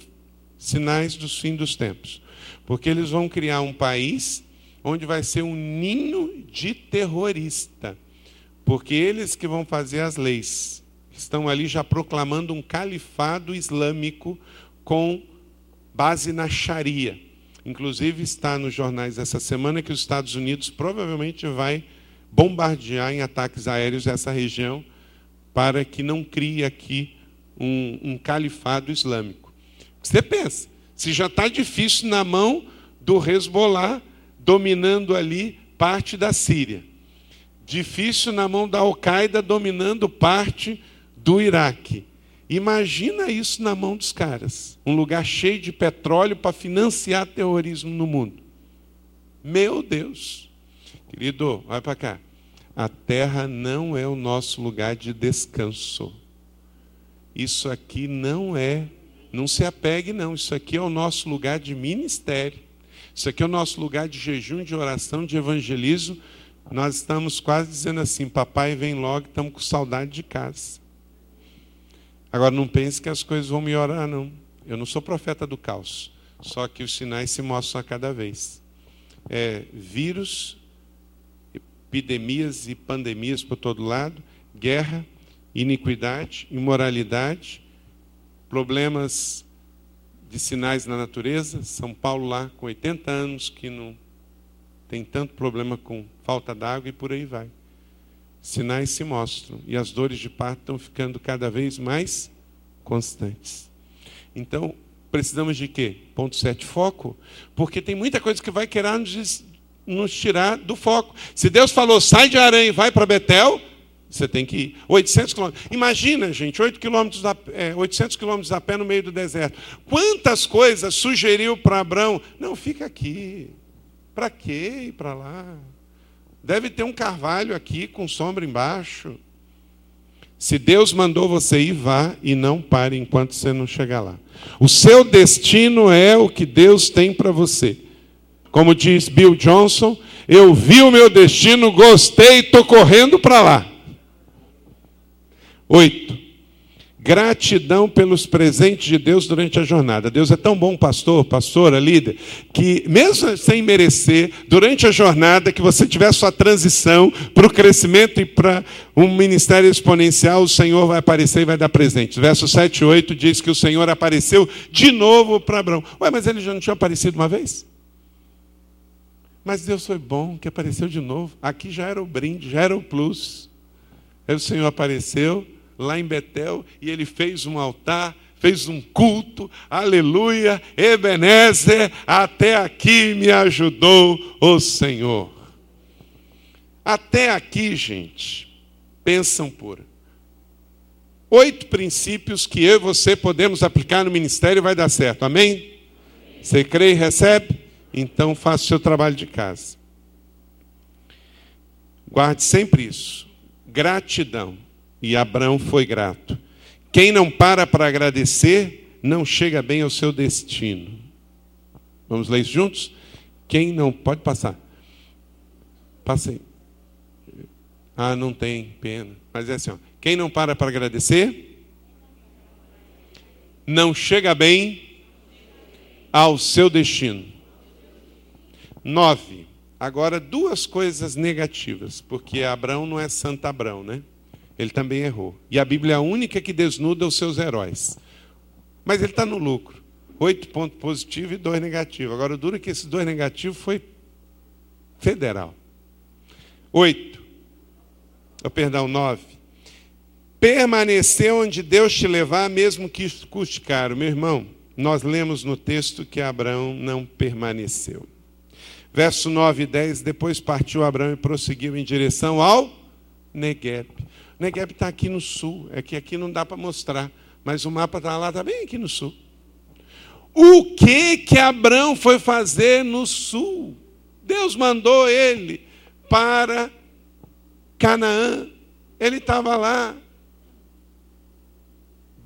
sinais dos fim dos tempos. Porque eles vão criar um país onde vai ser um ninho de terrorista. Porque eles que vão fazer as leis. Estão ali já proclamando um califado islâmico com base na Sharia. Inclusive está nos jornais essa semana que os Estados Unidos provavelmente vai bombardear em ataques aéreos essa região para que não crie aqui um, um califado islâmico. Você pensa, se já está difícil na mão do Hezbollah dominando ali parte da Síria, difícil na mão da Al-Qaeda dominando parte do Iraque. Imagina isso na mão dos caras. Um lugar cheio de petróleo para financiar terrorismo no mundo. Meu Deus. Querido, olha para cá. A terra não é o nosso lugar de descanso. Isso aqui não é. Não se apegue, não. Isso aqui é o nosso lugar de ministério. Isso aqui é o nosso lugar de jejum, de oração, de evangelismo. Nós estamos quase dizendo assim: Papai, vem logo, estamos com saudade de casa. Agora, não pense que as coisas vão melhorar, não. Eu não sou profeta do caos. Só que os sinais se mostram a cada vez. É, vírus, epidemias e pandemias por todo lado, guerra, iniquidade, imoralidade, problemas de sinais na natureza. São Paulo lá com 80 anos que não tem tanto problema com falta d'água e por aí vai sinais se mostram e as dores de parto estão ficando cada vez mais constantes. Então, precisamos de quê? Ponto 7, foco. Porque tem muita coisa que vai querer nos, nos tirar do foco. Se Deus falou, sai de Arã e vai para Betel, você tem que ir. 800 quilômetros. Imagina, gente, 8 quilômetros a, é, 800 quilômetros a pé no meio do deserto. Quantas coisas sugeriu para Abraão? Não, fica aqui. Para quê ir para lá? Deve ter um carvalho aqui com sombra embaixo. Se Deus mandou você ir, vá e não pare enquanto você não chegar lá. O seu destino é o que Deus tem para você. Como diz Bill Johnson, eu vi o meu destino, gostei, estou correndo para lá. Oito. Gratidão pelos presentes de Deus durante a jornada. Deus é tão bom, pastor, pastora, líder, que mesmo sem merecer, durante a jornada, que você tiver sua transição para o crescimento e para um ministério exponencial, o Senhor vai aparecer e vai dar presentes. Verso 7 e 8 diz que o Senhor apareceu de novo para Abraão. Ué, mas ele já não tinha aparecido uma vez? Mas Deus foi bom que apareceu de novo. Aqui já era o brinde, já era o plus. Aí o Senhor apareceu lá em Betel e ele fez um altar, fez um culto, aleluia, Ebenezer, até aqui me ajudou o Senhor. Até aqui, gente, pensam por oito princípios que eu e você podemos aplicar no ministério e vai dar certo, amém? Você crê e recebe? Então faça o seu trabalho de casa. Guarde sempre isso. Gratidão. E Abraão foi grato. Quem não para para agradecer, não chega bem ao seu destino. Vamos ler isso juntos? Quem não. Pode passar. Passei. Ah, não tem pena. Mas é assim: ó. quem não para para agradecer, não chega bem ao seu destino. Nove. Agora, duas coisas negativas, porque Abraão não é Santo Abraão, né? Ele também errou. E a Bíblia é a única que desnuda os seus heróis. Mas ele está no lucro. Oito pontos positivos e dois negativos. Agora, o duro é que esses dois negativos foi federal. Oito. Oh, perdão, nove. Permanecer onde Deus te levar, mesmo que isso custe caro. Meu irmão, nós lemos no texto que Abraão não permaneceu. Verso 9 e 10, depois partiu Abraão e prosseguiu em direção ao Negueb. Negev está aqui no sul, é que aqui não dá para mostrar, mas o mapa está lá, está bem aqui no sul. O que que Abraão foi fazer no sul? Deus mandou ele para Canaã. Ele estava lá.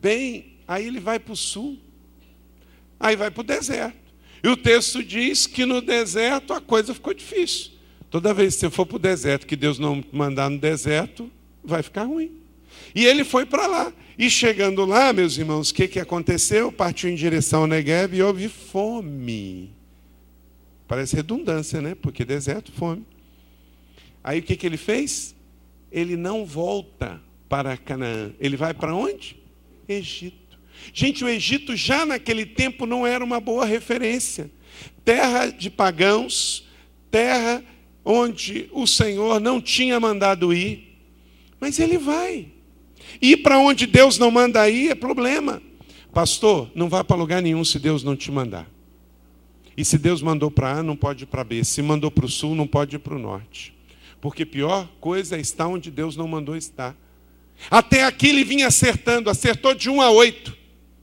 Bem, aí ele vai para o sul. Aí vai para o deserto. E o texto diz que no deserto a coisa ficou difícil. Toda vez que você for para o deserto, que Deus não mandar no deserto, vai ficar ruim. E ele foi para lá. E chegando lá, meus irmãos, o que, que aconteceu? Partiu em direção ao Negev e houve fome. Parece redundância, né? Porque deserto, fome. Aí o que, que ele fez? Ele não volta para Canaã. Ele vai para onde? Egito. Gente, o Egito já naquele tempo não era uma boa referência. Terra de pagãos, terra onde o Senhor não tinha mandado ir. Mas ele vai. Ir para onde Deus não manda ir é problema. Pastor, não vá para lugar nenhum se Deus não te mandar. E se Deus mandou para A, não pode ir para B. Se mandou para o sul, não pode ir para o norte. Porque pior coisa é estar onde Deus não mandou estar. Até aqui ele vinha acertando, acertou de 1 a 8.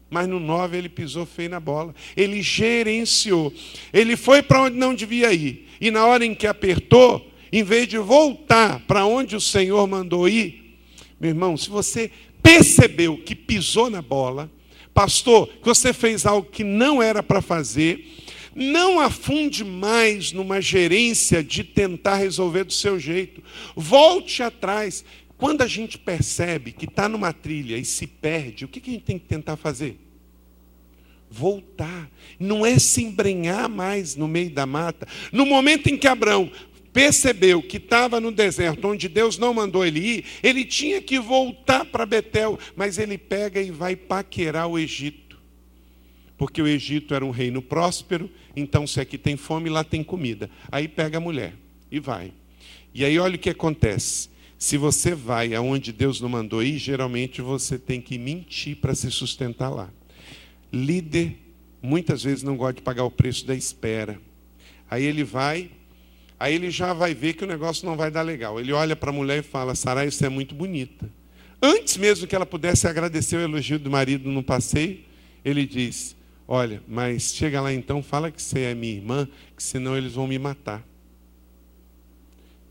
Mas no 9 ele pisou feio na bola. Ele gerenciou. Ele foi para onde não devia ir. E na hora em que apertou, em vez de voltar para onde o Senhor mandou ir, meu irmão, se você percebeu que pisou na bola, pastor, que você fez algo que não era para fazer, não afunde mais numa gerência de tentar resolver do seu jeito. Volte atrás. Quando a gente percebe que está numa trilha e se perde, o que, que a gente tem que tentar fazer? Voltar. Não é se embrenhar mais no meio da mata. No momento em que Abraão percebeu que estava no deserto, onde Deus não mandou ele ir, ele tinha que voltar para Betel, mas ele pega e vai paquerar o Egito. Porque o Egito era um reino próspero, então se aqui tem fome, lá tem comida. Aí pega a mulher e vai. E aí olha o que acontece. Se você vai aonde Deus não mandou ir, geralmente você tem que mentir para se sustentar lá. Líder muitas vezes não gosta de pagar o preço da espera. Aí ele vai, aí ele já vai ver que o negócio não vai dar legal. Ele olha para a mulher e fala: Sarai, você é muito bonita. Antes mesmo que ela pudesse agradecer o elogio do marido no passeio, ele diz: Olha, mas chega lá então, fala que você é minha irmã, que senão eles vão me matar.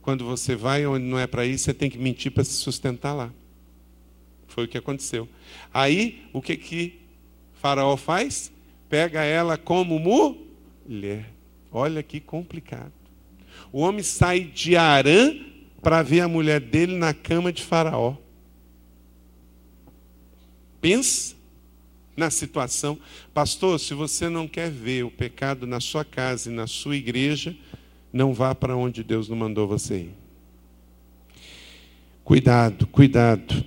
Quando você vai onde não é para ir, você tem que mentir para se sustentar lá. Foi o que aconteceu. Aí, o que que Faraó faz? Pega ela como mulher. Olha que complicado. O homem sai de Arã para ver a mulher dele na cama de Faraó. Pensa na situação. Pastor, se você não quer ver o pecado na sua casa e na sua igreja, não vá para onde Deus não mandou você ir. Cuidado, cuidado.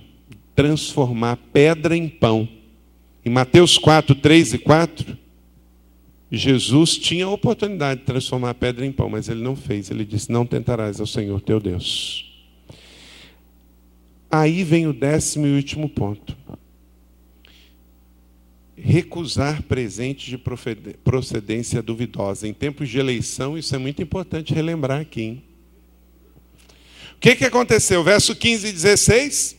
Transformar pedra em pão. Em Mateus 4, 3 e 4, Jesus tinha a oportunidade de transformar a pedra em pão, mas ele não fez. Ele disse: Não tentarás ao Senhor teu Deus. Aí vem o décimo e último ponto recusar presentes de procedência duvidosa. Em tempos de eleição, isso é muito importante relembrar aqui. Hein? O que, que aconteceu? Verso 15 e 16.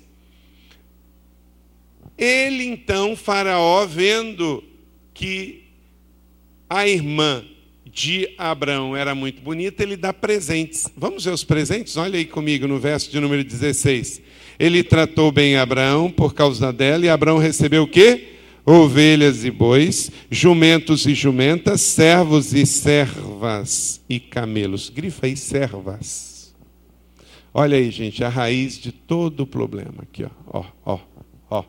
Ele então, Faraó, vendo que a irmã de Abraão era muito bonita, ele dá presentes. Vamos ver os presentes? Olha aí comigo no verso de número 16. Ele tratou bem Abraão por causa dela, e Abraão recebeu o quê? ovelhas e bois, jumentos e jumentas, servos e servas e camelos. Grifa aí, servas. Olha aí, gente, a raiz de todo o problema aqui, ó, ó, ó, ó.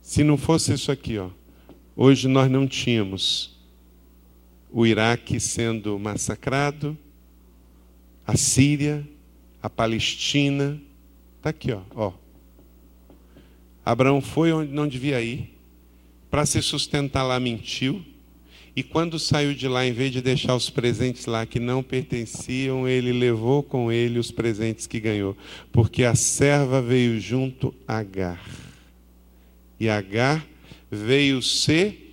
Se não fosse isso aqui, ó, hoje nós não tínhamos o Iraque sendo massacrado, a Síria, a Palestina, tá aqui, ó, ó Abraão foi onde não devia ir, para se sustentar lá mentiu, e quando saiu de lá, em vez de deixar os presentes lá que não pertenciam, ele levou com ele os presentes que ganhou, porque a serva veio junto a Agar. E Agar veio ser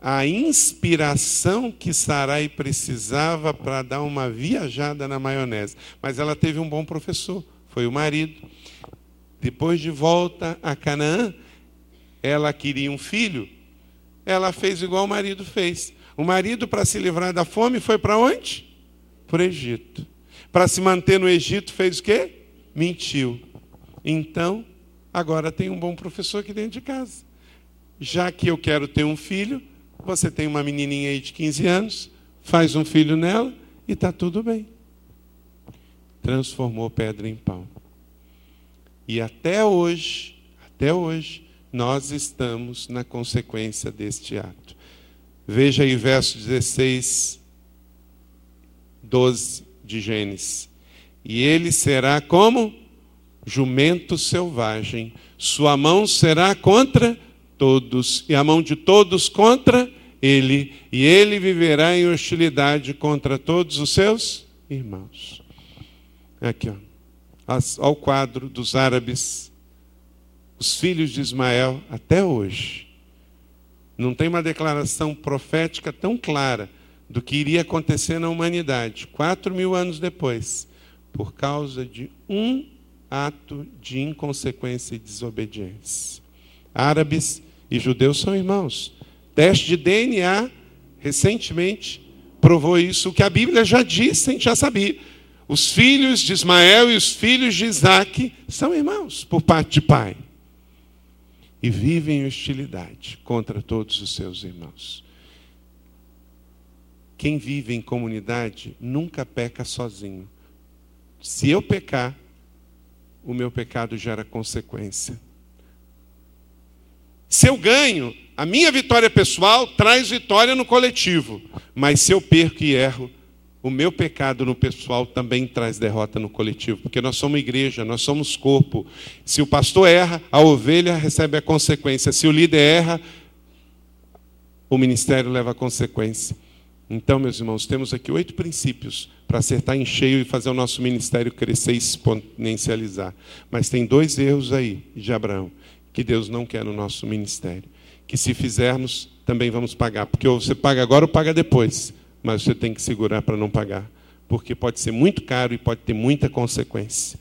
a inspiração que Sarai precisava para dar uma viajada na maionese. Mas ela teve um bom professor, foi o marido. Depois de volta a Canaã, ela queria um filho. Ela fez igual o marido fez. O marido, para se livrar da fome, foi para onde? Para o Egito. Para se manter no Egito, fez o quê? Mentiu. Então, agora tem um bom professor aqui dentro de casa. Já que eu quero ter um filho, você tem uma menininha aí de 15 anos, faz um filho nela e está tudo bem. Transformou pedra em pão. E até hoje, até hoje, nós estamos na consequência deste ato. Veja aí verso 16, 12 de Gênesis. E ele será como jumento selvagem, sua mão será contra todos, e a mão de todos contra ele, e ele viverá em hostilidade contra todos os seus irmãos. Aqui, ó. Ao quadro dos árabes, os filhos de Ismael, até hoje. Não tem uma declaração profética tão clara do que iria acontecer na humanidade, quatro mil anos depois, por causa de um ato de inconsequência e desobediência. Árabes e judeus são irmãos. Teste de DNA, recentemente, provou isso. O que a Bíblia já disse, a gente já sabia. Os filhos de Ismael e os filhos de Isaac são irmãos por parte de pai. E vivem em hostilidade contra todos os seus irmãos. Quem vive em comunidade nunca peca sozinho. Se eu pecar, o meu pecado gera consequência. Se eu ganho, a minha vitória pessoal traz vitória no coletivo. Mas se eu perco e erro, o meu pecado no pessoal também traz derrota no coletivo, porque nós somos igreja, nós somos corpo. Se o pastor erra, a ovelha recebe a consequência. Se o líder erra, o ministério leva a consequência. Então, meus irmãos, temos aqui oito princípios para acertar em cheio e fazer o nosso ministério crescer e exponencializar. Mas tem dois erros aí de Abraão que Deus não quer no nosso ministério. Que se fizermos, também vamos pagar. Porque ou você paga agora ou paga depois. Mas você tem que segurar para não pagar. Porque pode ser muito caro e pode ter muita consequência.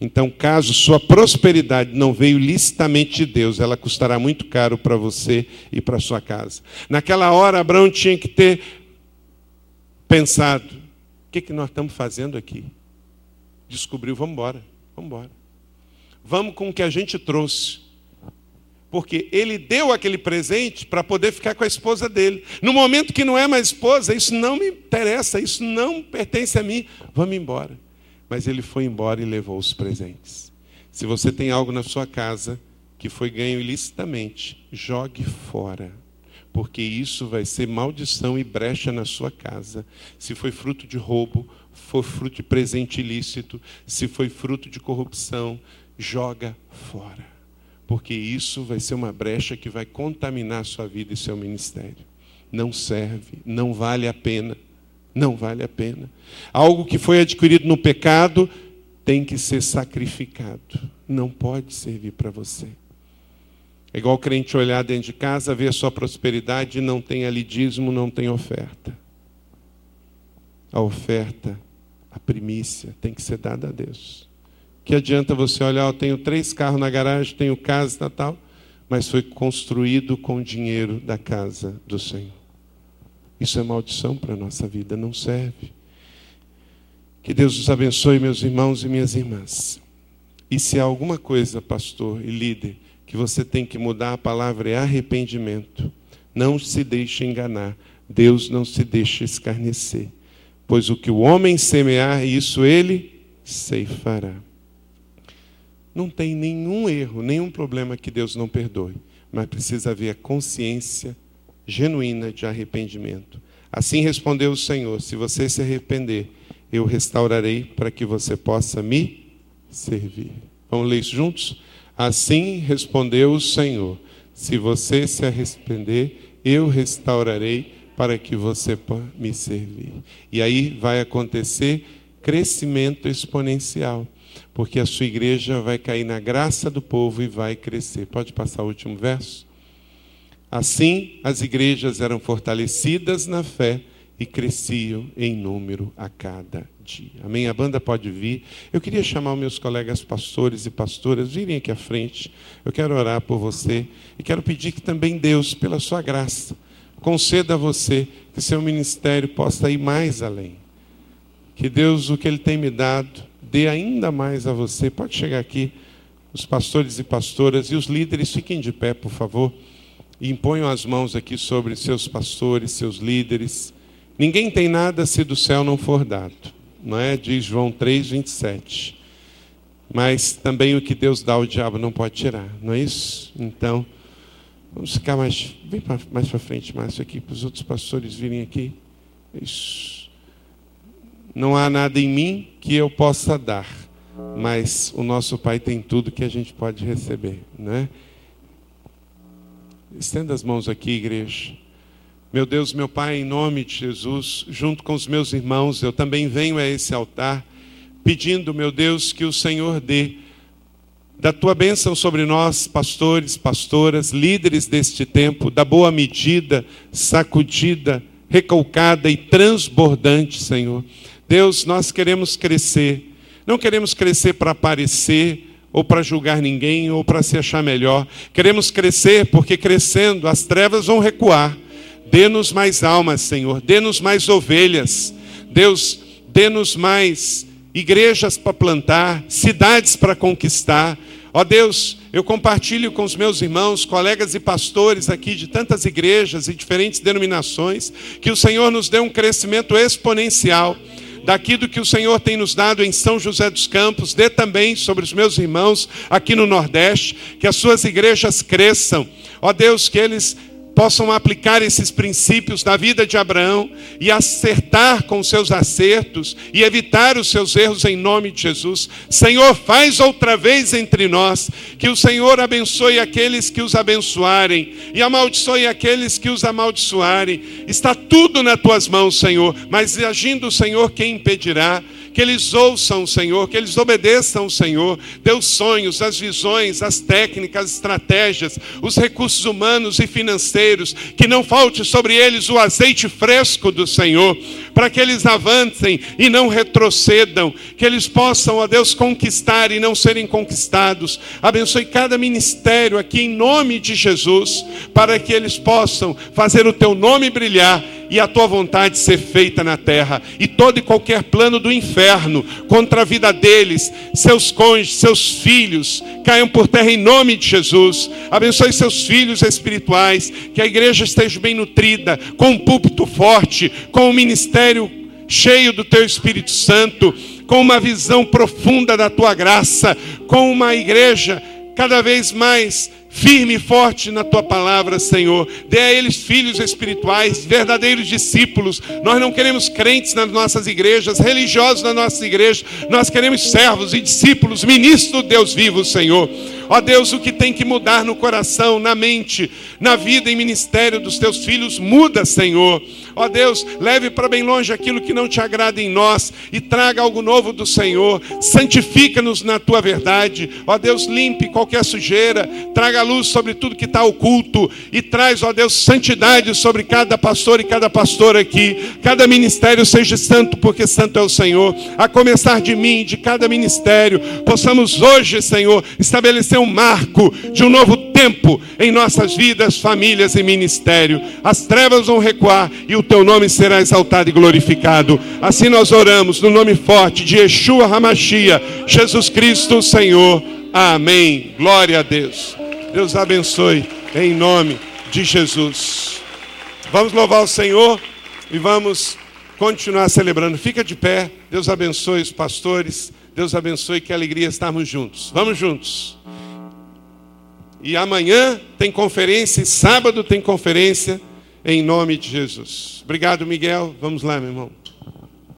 Então, caso sua prosperidade não veio licitamente de Deus, ela custará muito caro para você e para sua casa. Naquela hora, Abraão tinha que ter pensado: o que, que nós estamos fazendo aqui? Descobriu, vamos embora, vamos embora. Vamos com o que a gente trouxe. Porque ele deu aquele presente para poder ficar com a esposa dele. No momento que não é mais esposa, isso não me interessa, isso não pertence a mim, vamos embora. Mas ele foi embora e levou os presentes. Se você tem algo na sua casa que foi ganho ilicitamente, jogue fora porque isso vai ser maldição e brecha na sua casa. Se foi fruto de roubo, for fruto de presente ilícito, se foi fruto de corrupção, joga fora. Porque isso vai ser uma brecha que vai contaminar sua vida e seu ministério. Não serve, não vale a pena. Não vale a pena. Algo que foi adquirido no pecado tem que ser sacrificado. Não pode servir para você. É igual o crente olhar dentro de casa, ver a sua prosperidade não tem ali não tem oferta. A oferta, a primícia, tem que ser dada a Deus. Que adianta você olhar, eu tenho três carros na garagem, tenho casa e tal, mas foi construído com o dinheiro da casa do Senhor. Isso é maldição para a nossa vida, não serve. Que Deus os abençoe, meus irmãos e minhas irmãs. E se há alguma coisa, pastor e líder, que você tem que mudar a palavra é arrependimento. Não se deixe enganar. Deus não se deixa escarnecer. Pois o que o homem semear, isso ele ceifará. Não tem nenhum erro, nenhum problema que Deus não perdoe, mas precisa haver a consciência genuína de arrependimento. Assim respondeu o Senhor: Se você se arrepender, eu restaurarei para que você possa me servir. Vamos ler isso juntos? Assim respondeu o Senhor: Se você se arrepender, eu restaurarei para que você me servir. E aí vai acontecer crescimento exponencial, porque a sua igreja vai cair na graça do povo e vai crescer. Pode passar o último verso? Assim, as igrejas eram fortalecidas na fé e cresciam em número a cada dia. Amém? A banda pode vir. Eu queria chamar meus colegas pastores e pastoras, virem aqui à frente. Eu quero orar por você e quero pedir que também Deus, pela sua graça, conceda a você que seu ministério possa ir mais além. Que Deus, o que Ele tem me dado, dê ainda mais a você. Pode chegar aqui, os pastores e pastoras e os líderes, fiquem de pé, por favor, e imponham as mãos aqui sobre seus pastores, seus líderes. Ninguém tem nada se do céu não for dado. Não é? Diz João 3, 27. Mas também o que Deus dá, o diabo não pode tirar, não é isso? Então, vamos ficar mais. Vem pra, mais para frente, Márcio, aqui, para os outros pastores virem aqui. Isso. Não há nada em mim que eu possa dar, mas o nosso Pai tem tudo que a gente pode receber, né? Estenda as mãos aqui, igreja. Meu Deus, meu Pai, em nome de Jesus, junto com os meus irmãos, eu também venho a esse altar pedindo, meu Deus, que o Senhor dê da tua bênção sobre nós, pastores, pastoras, líderes deste tempo, da boa medida, sacudida, recalcada e transbordante, Senhor. Deus, nós queremos crescer, não queremos crescer para aparecer, ou para julgar ninguém, ou para se achar melhor. Queremos crescer, porque crescendo as trevas vão recuar. Dê-nos mais almas, Senhor, dê-nos mais ovelhas. Deus, dê-nos mais igrejas para plantar, cidades para conquistar. Ó Deus, eu compartilho com os meus irmãos, colegas e pastores aqui de tantas igrejas e diferentes denominações, que o Senhor nos dê um crescimento exponencial daquilo que o Senhor tem nos dado em São José dos Campos, dê também sobre os meus irmãos aqui no Nordeste, que as suas igrejas cresçam. Ó Deus, que eles possam aplicar esses princípios da vida de Abraão e acertar com seus acertos e evitar os seus erros em nome de Jesus. Senhor, faz outra vez entre nós, que o Senhor abençoe aqueles que os abençoarem e amaldiçoe aqueles que os amaldiçoarem. Está tudo nas tuas mãos, Senhor, mas agindo o Senhor, quem impedirá? Que eles ouçam o Senhor, que eles obedeçam o Senhor, os sonhos, as visões, as técnicas, as estratégias, os recursos humanos e financeiros, que não falte sobre eles o azeite fresco do Senhor, para que eles avancem e não retrocedam, que eles possam, ó Deus, conquistar e não serem conquistados. Abençoe cada ministério aqui em nome de Jesus, para que eles possam fazer o teu nome brilhar e a tua vontade ser feita na terra. E todo e qualquer plano do inferno contra a vida deles, seus cônjuges, seus filhos, caiam por terra em nome de Jesus. Abençoe seus filhos espirituais, que a igreja esteja bem nutrida, com um púlpito forte, com o um ministério cheio do teu Espírito Santo, com uma visão profunda da tua graça, com uma igreja cada vez mais firme e forte na tua palavra, Senhor. Dê a eles filhos espirituais, verdadeiros discípulos. Nós não queremos crentes nas nossas igrejas, religiosos nas nossas igrejas. Nós queremos servos e discípulos, ministros do Deus vivo, Senhor. Ó Deus, o que tem que mudar no coração, na mente, na vida e ministério dos teus filhos, muda, Senhor. Ó Deus, leve para bem longe aquilo que não te agrada em nós e traga algo novo do Senhor. Santifica-nos na tua verdade. Ó Deus, limpe qualquer sujeira, traga luz sobre tudo que está oculto e traz, ó Deus, santidade sobre cada pastor e cada pastora aqui. Cada ministério seja santo, porque santo é o Senhor. A começar de mim, de cada ministério, possamos hoje, Senhor, estabelecer um marco de um novo tempo em nossas vidas, famílias e ministério. As trevas vão recuar e o teu nome será exaltado e glorificado. Assim nós oramos no nome forte de Yeshua Hamashia, Jesus Cristo, Senhor. Amém. Glória a Deus. Deus abençoe em nome de Jesus. Vamos louvar o Senhor e vamos continuar celebrando. Fica de pé. Deus abençoe os pastores. Deus abençoe, que alegria estarmos juntos. Vamos juntos. E amanhã tem conferência, e sábado tem conferência, em nome de Jesus. Obrigado, Miguel. Vamos lá, meu irmão.